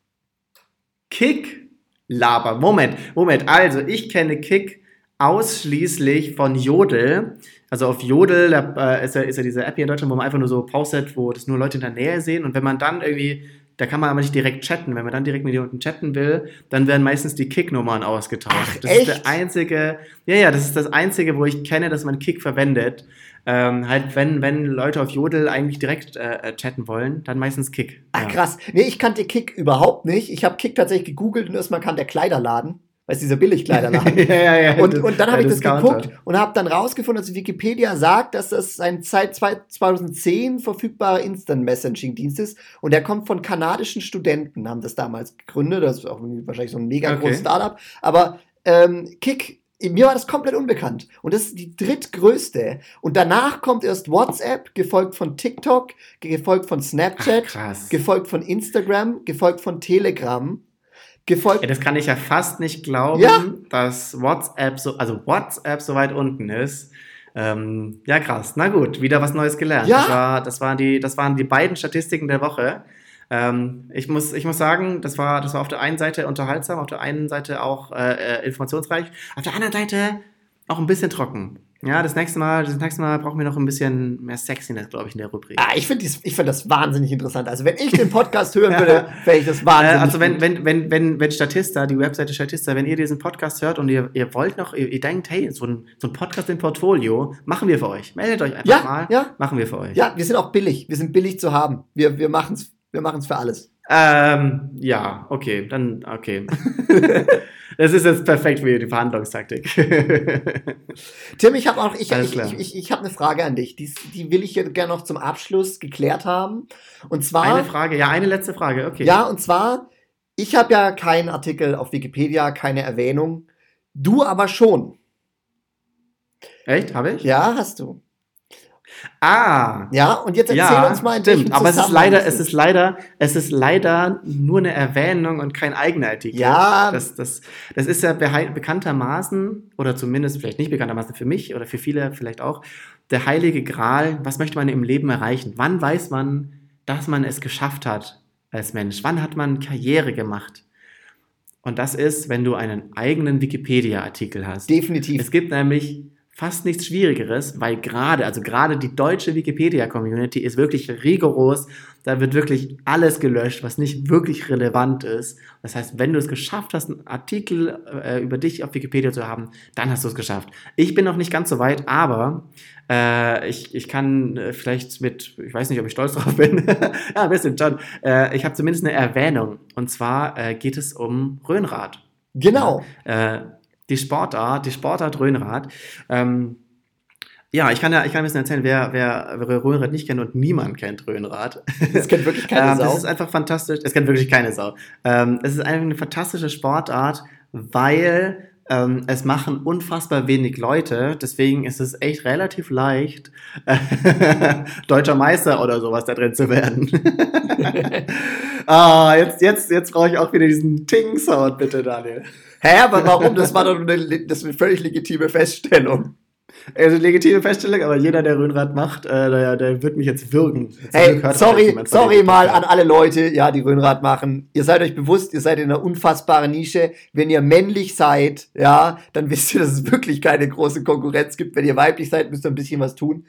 Kick Laber. Moment, Moment. Also, ich kenne Kick ausschließlich von Jodel. Also auf Jodel da, äh, ist, ja, ist ja diese App hier in Deutschland, wo man einfach nur so postet, wo das nur Leute in der Nähe sehen. Und wenn man dann irgendwie, da kann man aber nicht direkt chatten. Wenn man dann direkt mit jemandem chatten will, dann werden meistens die Kick-Nummern ausgetauscht. Ach, das ist echt? der einzige, ja, ja, das ist das einzige, wo ich kenne, dass man Kick verwendet. Ähm, halt, wenn, wenn Leute auf Jodel eigentlich direkt äh, äh, chatten wollen, dann meistens Kick. Ach Ja. krass. Nee, ich kannte Kick überhaupt nicht. Ich habe Kick tatsächlich gegoogelt und erstmal kam der Kleiderladen. Weißt du, dieser Billigkleiderladen. ja, ja, ja. Und, und dann habe ich das geguckt und habe dann rausgefunden, dass Wikipedia sagt, dass das ein seit zwei- 2010 verfügbarer Instant-Messaging-Dienst ist. Und der kommt von kanadischen Studenten, haben das damals gegründet. Das ist auch wahrscheinlich so ein mega Okay. großes Startup. Aber ähm, Kick, mir war das komplett unbekannt. Und das ist die drittgrößte. Und danach kommt erst WhatsApp, gefolgt von TikTok, gefolgt von Snapchat, Ach, gefolgt von Instagram, gefolgt von Telegram, gefolgt Ey, das kann ich ja fast nicht glauben, Ja. dass WhatsApp so, also WhatsApp so weit unten ist. Ähm, ja, krass. Na gut, wieder was Neues gelernt. Ja. Das, war, das, waren die, das waren die beiden Statistiken der Woche. Ähm, ich, muss, ich muss sagen, das war, das war auf der einen Seite unterhaltsam, auf der einen Seite auch äh, äh, informationsreich, auf der anderen Seite auch ein bisschen trocken. Ja, das nächste Mal, das nächste Mal brauchen wir noch ein bisschen mehr Sexiness, glaube ich, in der Rubrik. Ah, ich finde ich find das wahnsinnig interessant. Also, wenn ich den Podcast hören würde, wäre ich das Äh, wahnsinnig. also wenn, wenn, wenn, wenn, wenn Statista, die Webseite Statista, wenn ihr diesen Podcast hört und ihr, ihr wollt noch, ihr, ihr denkt, hey, so ein, so ein Podcast im Portfolio, machen wir für euch. Meldet euch einfach Ja, mal. ja. Machen wir für euch. Ja, wir sind auch billig. Wir sind billig zu haben. Wir, wir machen es wir machen's für alles. Ähm, ja, okay, dann, okay. das ist jetzt perfekt für die Verhandlungstaktik. Tim, ich habe auch ich, ich, ich, ich habe eine Frage an dich. Die, die will ich hier gerne noch zum Abschluss geklärt haben. Und zwar, eine Frage, ja, eine letzte Frage, okay. ja, und zwar, ich habe ja keinen Artikel auf Wikipedia, keine Erwähnung. Du aber schon. Echt? Habe ich? Ja, hast du. Ah, Ja, und jetzt erzähl ja, uns mal stimmt. Aber es ist leider, es ist leider, es ist leider nur eine Erwähnung und kein eigener Artikel. Ja, Das, das, das ist ja bekanntermaßen, oder zumindest vielleicht nicht bekanntermaßen für mich oder für viele vielleicht auch, der heilige Gral. Was möchte man im Leben erreichen? Wann weiß man, dass man es geschafft hat als Mensch? Wann hat man Karriere gemacht? Und das ist, wenn du einen eigenen Wikipedia-Artikel hast. definitiv. Es gibt nämlich fast nichts Schwierigeres, weil gerade, also gerade die deutsche Wikipedia-Community ist wirklich rigoros. Da wird wirklich alles gelöscht, was nicht wirklich relevant ist. Das heißt, wenn du es geschafft hast, einen Artikel äh, über dich auf Wikipedia zu haben, dann hast du es geschafft. Ich bin noch nicht ganz so weit, aber äh, ich, ich kann äh, vielleicht mit, ich weiß nicht, ob ich stolz drauf bin, ja, ein bisschen schon. Äh, ich habe zumindest eine Erwähnung. Und zwar äh, geht es um Röhnrad. Genau. Ja, die Sportart, die Sportart Röhnrad. Ähm, ja, ich kann ja, ich kann ein bisschen erzählen, wer, wer, wer Röhnrad nicht kennt und niemand kennt Röhnrad. Das kennt wirklich keine ähm, Sau. Das ist einfach fantastisch. Es kennt wirklich keine Sau. Ähm, es ist einfach eine fantastische Sportart, weil ähm, es machen unfassbar wenig Leute. Deswegen ist es echt relativ leicht, deutscher Meister oder sowas da drin zu werden. ah, jetzt, jetzt, jetzt brauche ich auch wieder diesen Ting-Sound, bitte, Daniel. Hä, aber warum? Das war doch eine, das eine völlig legitime Feststellung. Also legitime Feststellung, aber jeder, der Röhnrad macht, äh, der, der wird mich jetzt würgen. Zum Hey, sorry, sorry mal an alle Leute, ja, die Röhnrad machen. Ihr seid euch bewusst, ihr seid in einer unfassbaren Nische. Wenn ihr männlich seid, ja, dann wisst ihr, dass es wirklich keine große Konkurrenz gibt. Wenn ihr weiblich seid, müsst ihr ein bisschen was tun.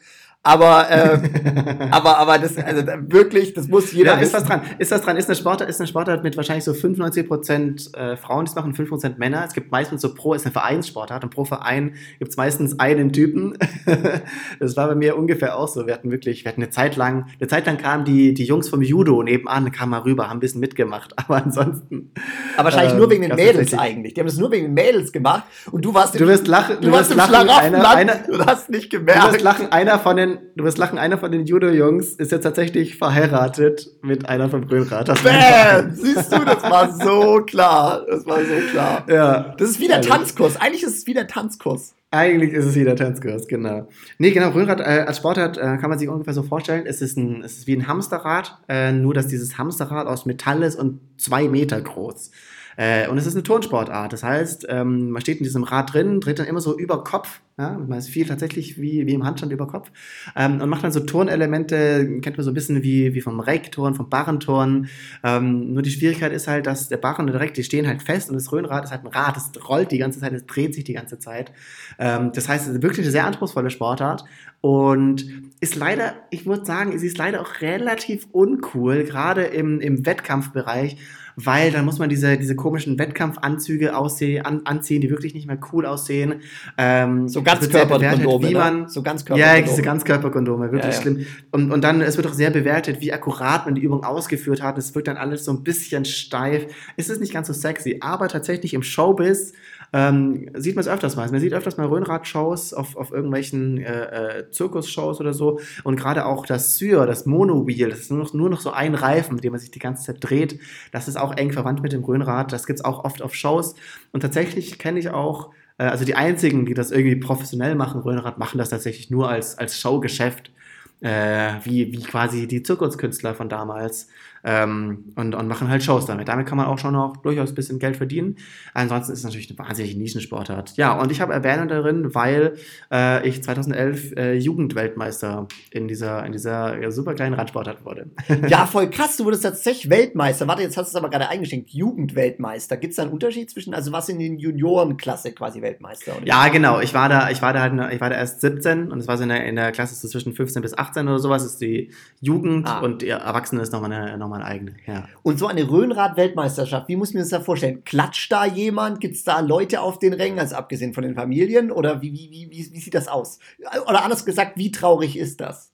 Aber, ähm, aber, aber das, also wirklich, das muss jeder Ja, ist was wissen. dran. Ist das dran? Ist eine Sportart, ist eine Sportart mit wahrscheinlich so 95% äh, Frauen, die es machen, 5% Männer. Es gibt meistens so pro, ist eine Vereinssportart und pro Verein gibt es meistens einen Typen. das war bei mir ungefähr auch so. Wir hatten wirklich, wir hatten eine Zeit lang, eine Zeit lang kamen die, die Jungs vom Judo nebenan, kamen mal rüber, haben ein bisschen mitgemacht. Aber ansonsten. Aber wahrscheinlich ähm, nur wegen den gab's Mädels eigentlich. Die haben das nur wegen den Mädels gemacht. Und du warst im, Du wirst lachen, du warst im lachen, Schlaraffenland einer, einer, und hast nicht Du wirst gemerkt. lachen, einer von den, du wirst lachen, einer von den Judo-Jungs ist jetzt tatsächlich verheiratet mit einer vom Röhnrad. Das Bam! Siehst du, das war so klar. Das war so klar. Ja. Das ist wie der. Tanzkurs. Eigentlich ist es wie der Tanzkurs. Eigentlich ist es wieder Tanzkurs, genau. Nee, genau, Röhnrad äh, als Sportart äh, kann man sich ungefähr so vorstellen. Es ist, ein, es ist wie ein Hamsterrad, äh, nur dass dieses Hamsterrad aus Metall ist und zwei Meter groß. Äh, und es ist eine Turnsportart. Das heißt, ähm, man steht in diesem Rad drin, dreht dann immer so über Kopf. Ja, man ist viel tatsächlich wie, wie im Handstand über Kopf. Ähm, und macht dann so Turnelemente, kennt man so ein bisschen wie, wie vom Reckturn, vom Barrenturn. Ähm, nur die Schwierigkeit ist halt, dass der Barren und der Reck, die stehen halt fest und das Röhnrad ist halt ein Rad, das rollt die ganze Zeit, es dreht sich die ganze Zeit. Ähm, das heißt, es ist wirklich eine sehr anspruchsvolle Sportart und ist leider, ich würde sagen, sie ist leider auch relativ uncool, gerade im, im Wettkampfbereich, weil dann muss man diese, diese komischen Wettkampfanzüge aussehen, an, anziehen, die wirklich nicht mehr cool aussehen. Ähm, So Ganzkörperkondome, wie ne? So ja, Ganzkörperkondome. diese Ganzkörperkondome, wirklich Ja, ja. schlimm. Und, und dann, es wird auch sehr bewertet, wie akkurat man die Übung ausgeführt hat. Es wirkt dann alles so ein bisschen steif. Es ist nicht ganz so sexy, aber tatsächlich im Showbiz ähm, sieht man es öfters mal. Man sieht öfters mal Röhnrad-Shows auf, auf irgendwelchen äh, äh, Zirkus-Shows oder so. Und gerade auch das Syr, das Mono-Wheel, das ist nur noch, nur noch so ein Reifen, mit dem man sich die ganze Zeit dreht. Das ist auch eng verwandt mit dem Röhnrad. Das gibt es auch oft auf Shows. Und tatsächlich kenne ich auch, äh, also die einzigen, die das irgendwie professionell machen, Röhnrad, machen das tatsächlich nur als, als Showgeschäft. Äh, wie, wie quasi die Zirkuskünstler von damals ähm, und, und machen halt Shows damit. Damit kann man auch schon noch durchaus ein bisschen Geld verdienen. Ansonsten ist es natürlich eine wahnsinnige Nischensportart. Ja, und ich habe Erwähnung darin, weil äh, ich 2011 äh, Jugendweltmeister in dieser, in dieser ja, super kleinen Radsportart wurde. Ja, voll krass. Du wurdest tatsächlich Weltmeister. Warte, jetzt hast du es aber gerade eingeschenkt. Jugendweltmeister. Gibt es da einen Unterschied zwischen, also was in den Juniorenklasse quasi Weltmeister? Oder? Ja, genau. Ich war da, ich war da halt, ich war da erst 17 und es war so in der, in der Klasse so zwischen 15 bis 18 oder sowas, ist die Jugend Ah. und die Erwachsene ist nochmal eine, noch mal eine eigene. Ja. Und so eine Röhnrad-Weltmeisterschaft, wie muss ich mir das da vorstellen? Klatscht da jemand? Gibt es da Leute auf den Rängen, also abgesehen von den Familien? Oder wie, wie, wie, wie, wie sieht das aus? Oder anders gesagt, wie traurig ist das?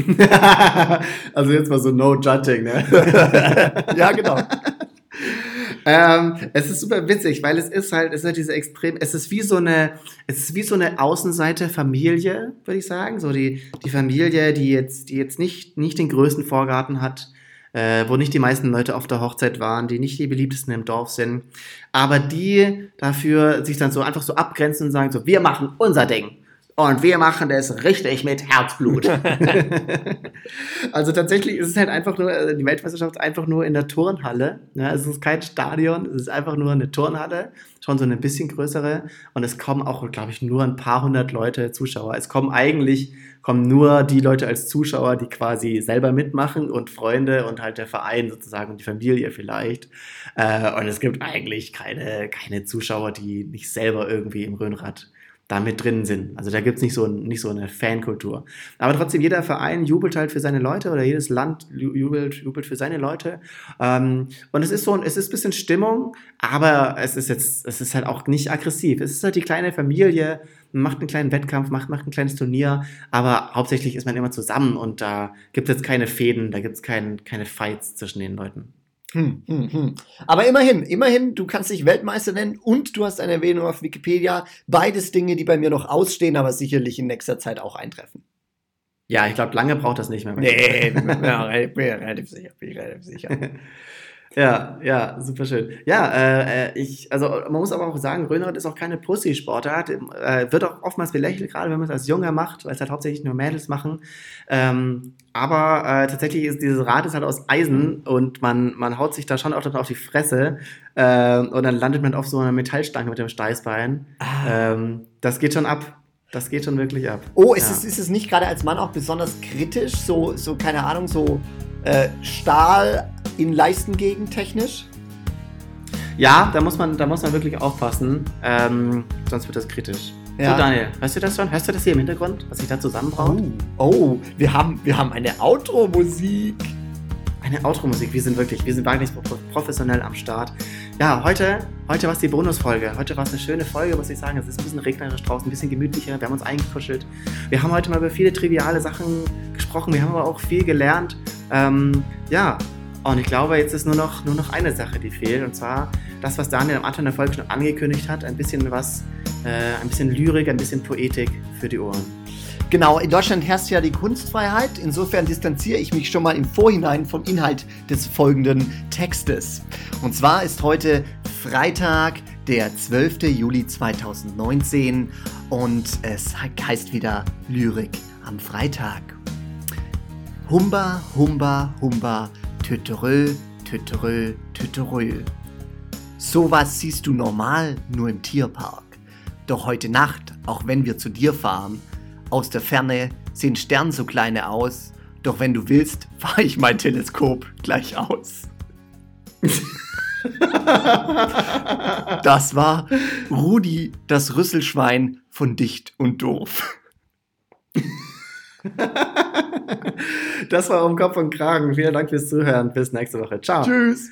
also jetzt mal so no judging, ne? ja, genau. ähm, es ist super witzig, weil es ist halt, es ist halt diese extrem, es ist wie so eine, es ist wie so eine Außenseiter-Familie, würde ich sagen. So die, die Familie, die jetzt, die jetzt nicht, nicht den größten Vorgarten hat, äh, wo nicht die meisten Leute auf der Hochzeit waren, die nicht die beliebtesten im Dorf sind, aber die dafür sich dann so einfach so abgrenzen und sagen so, wir machen unser Ding. Und wir machen das richtig mit Herzblut. also tatsächlich ist es halt einfach nur, äh, die Weltmeisterschaft ist einfach nur in der Turnhalle. Ja, es ist kein Stadion, es ist einfach nur eine Turnhalle, schon so eine bisschen größere. Und es kommen auch, glaube ich, nur ein paar hundert Leute Zuschauer. Es kommen eigentlich, kommen nur die Leute als Zuschauer, die quasi selber mitmachen und Freunde und halt der Verein sozusagen und die Familie vielleicht. Äh, und es gibt eigentlich keine, keine Zuschauer, die nicht selber irgendwie im Röhnrad da mit drin sind. Also da gibt es nicht so, nicht so eine Fankultur. Aber trotzdem, jeder Verein jubelt halt für seine Leute oder jedes Land jubelt, jubelt für seine Leute. Ähm, und es ist so, es ist ein bisschen Stimmung, aber es ist jetzt, es ist halt auch nicht aggressiv. Es ist halt die kleine Familie, macht einen kleinen Wettkampf, macht, macht ein kleines Turnier, aber hauptsächlich ist man immer zusammen und da gibt es jetzt keine Fäden, da gibt es kein, keine Fights zwischen den Leuten. Hm, hm, hm. Aber immerhin, immerhin, du kannst dich Weltmeister nennen und du hast eine Erwähnung auf Wikipedia. Beides Dinge, die bei mir noch ausstehen, aber sicherlich in nächster Zeit auch eintreffen. Ja, ich glaube, lange braucht das nicht mehr. Nee, bin relativ sicher, bin ich relativ sicher. Ja, ja, super schön. Ja, äh, äh, ich, also man muss aber auch sagen, Röhnrad ist auch keine Pussy-Sportart. Äh, wird auch oftmals belächelt, gerade wenn man es als Junger macht, weil es halt hauptsächlich nur Mädels machen. Ähm, aber äh, tatsächlich ist dieses Rad ist halt aus Eisen und man, man haut sich da schon auch auf die Fresse äh, und dann landet man auf so einer Metallstange mit dem Steißbein. Ah. Ähm, das geht schon ab. Das geht schon wirklich ab. Oh, ist, ja. es, ist es nicht gerade als Mann auch besonders kritisch? So, so keine Ahnung, so äh, Stahl in Leistengegend technisch? Ja, da muss man, da muss man wirklich aufpassen, ähm, sonst wird das kritisch. Ja. So, Daniel, hörst du das schon? Hörst du das hier im Hintergrund, was sich da zusammenbraut? Oh, oh wir, haben, wir haben eine Outro-Musik. Eine Outro-Musik. Wir sind wirklich, wir sind wirklich professionell am Start. Ja, heute, heute war es die Bonusfolge. Heute war es eine schöne Folge, muss ich sagen. Es ist ein bisschen regnerisch draußen, ein bisschen gemütlicher. Wir haben uns eingekuschelt. Wir haben heute mal über viele triviale Sachen gesprochen. Wir haben aber auch viel gelernt. Ähm, ja, und ich glaube, jetzt ist nur noch, nur noch eine Sache, die fehlt. Und zwar das, was Daniel am Anfang der Folge schon angekündigt hat. Ein bisschen was, äh, ein bisschen Lyrik, ein bisschen Poetik für die Ohren. Genau, in Deutschland herrscht ja die Kunstfreiheit. Insofern distanziere ich mich schon mal im Vorhinein vom Inhalt des folgenden Textes. Und zwar ist heute Freitag, der 12. Juli 2019 und es heißt wieder Lyrik am Freitag. Humba, humba, humba, Tüterö, tüterö, tüterö. Sowas siehst du normal nur im Tierpark. Doch heute Nacht, auch wenn wir zu dir fahren, aus der Ferne sehen Sterne so kleine aus. Doch wenn du willst, fahre ich mein Teleskop gleich aus. das war Rudi, das Rüsselschwein von Dicht und Doof. Das war um Kopf und Kragen. Vielen Dank fürs Zuhören. Bis nächste Woche. Ciao. Tschüss.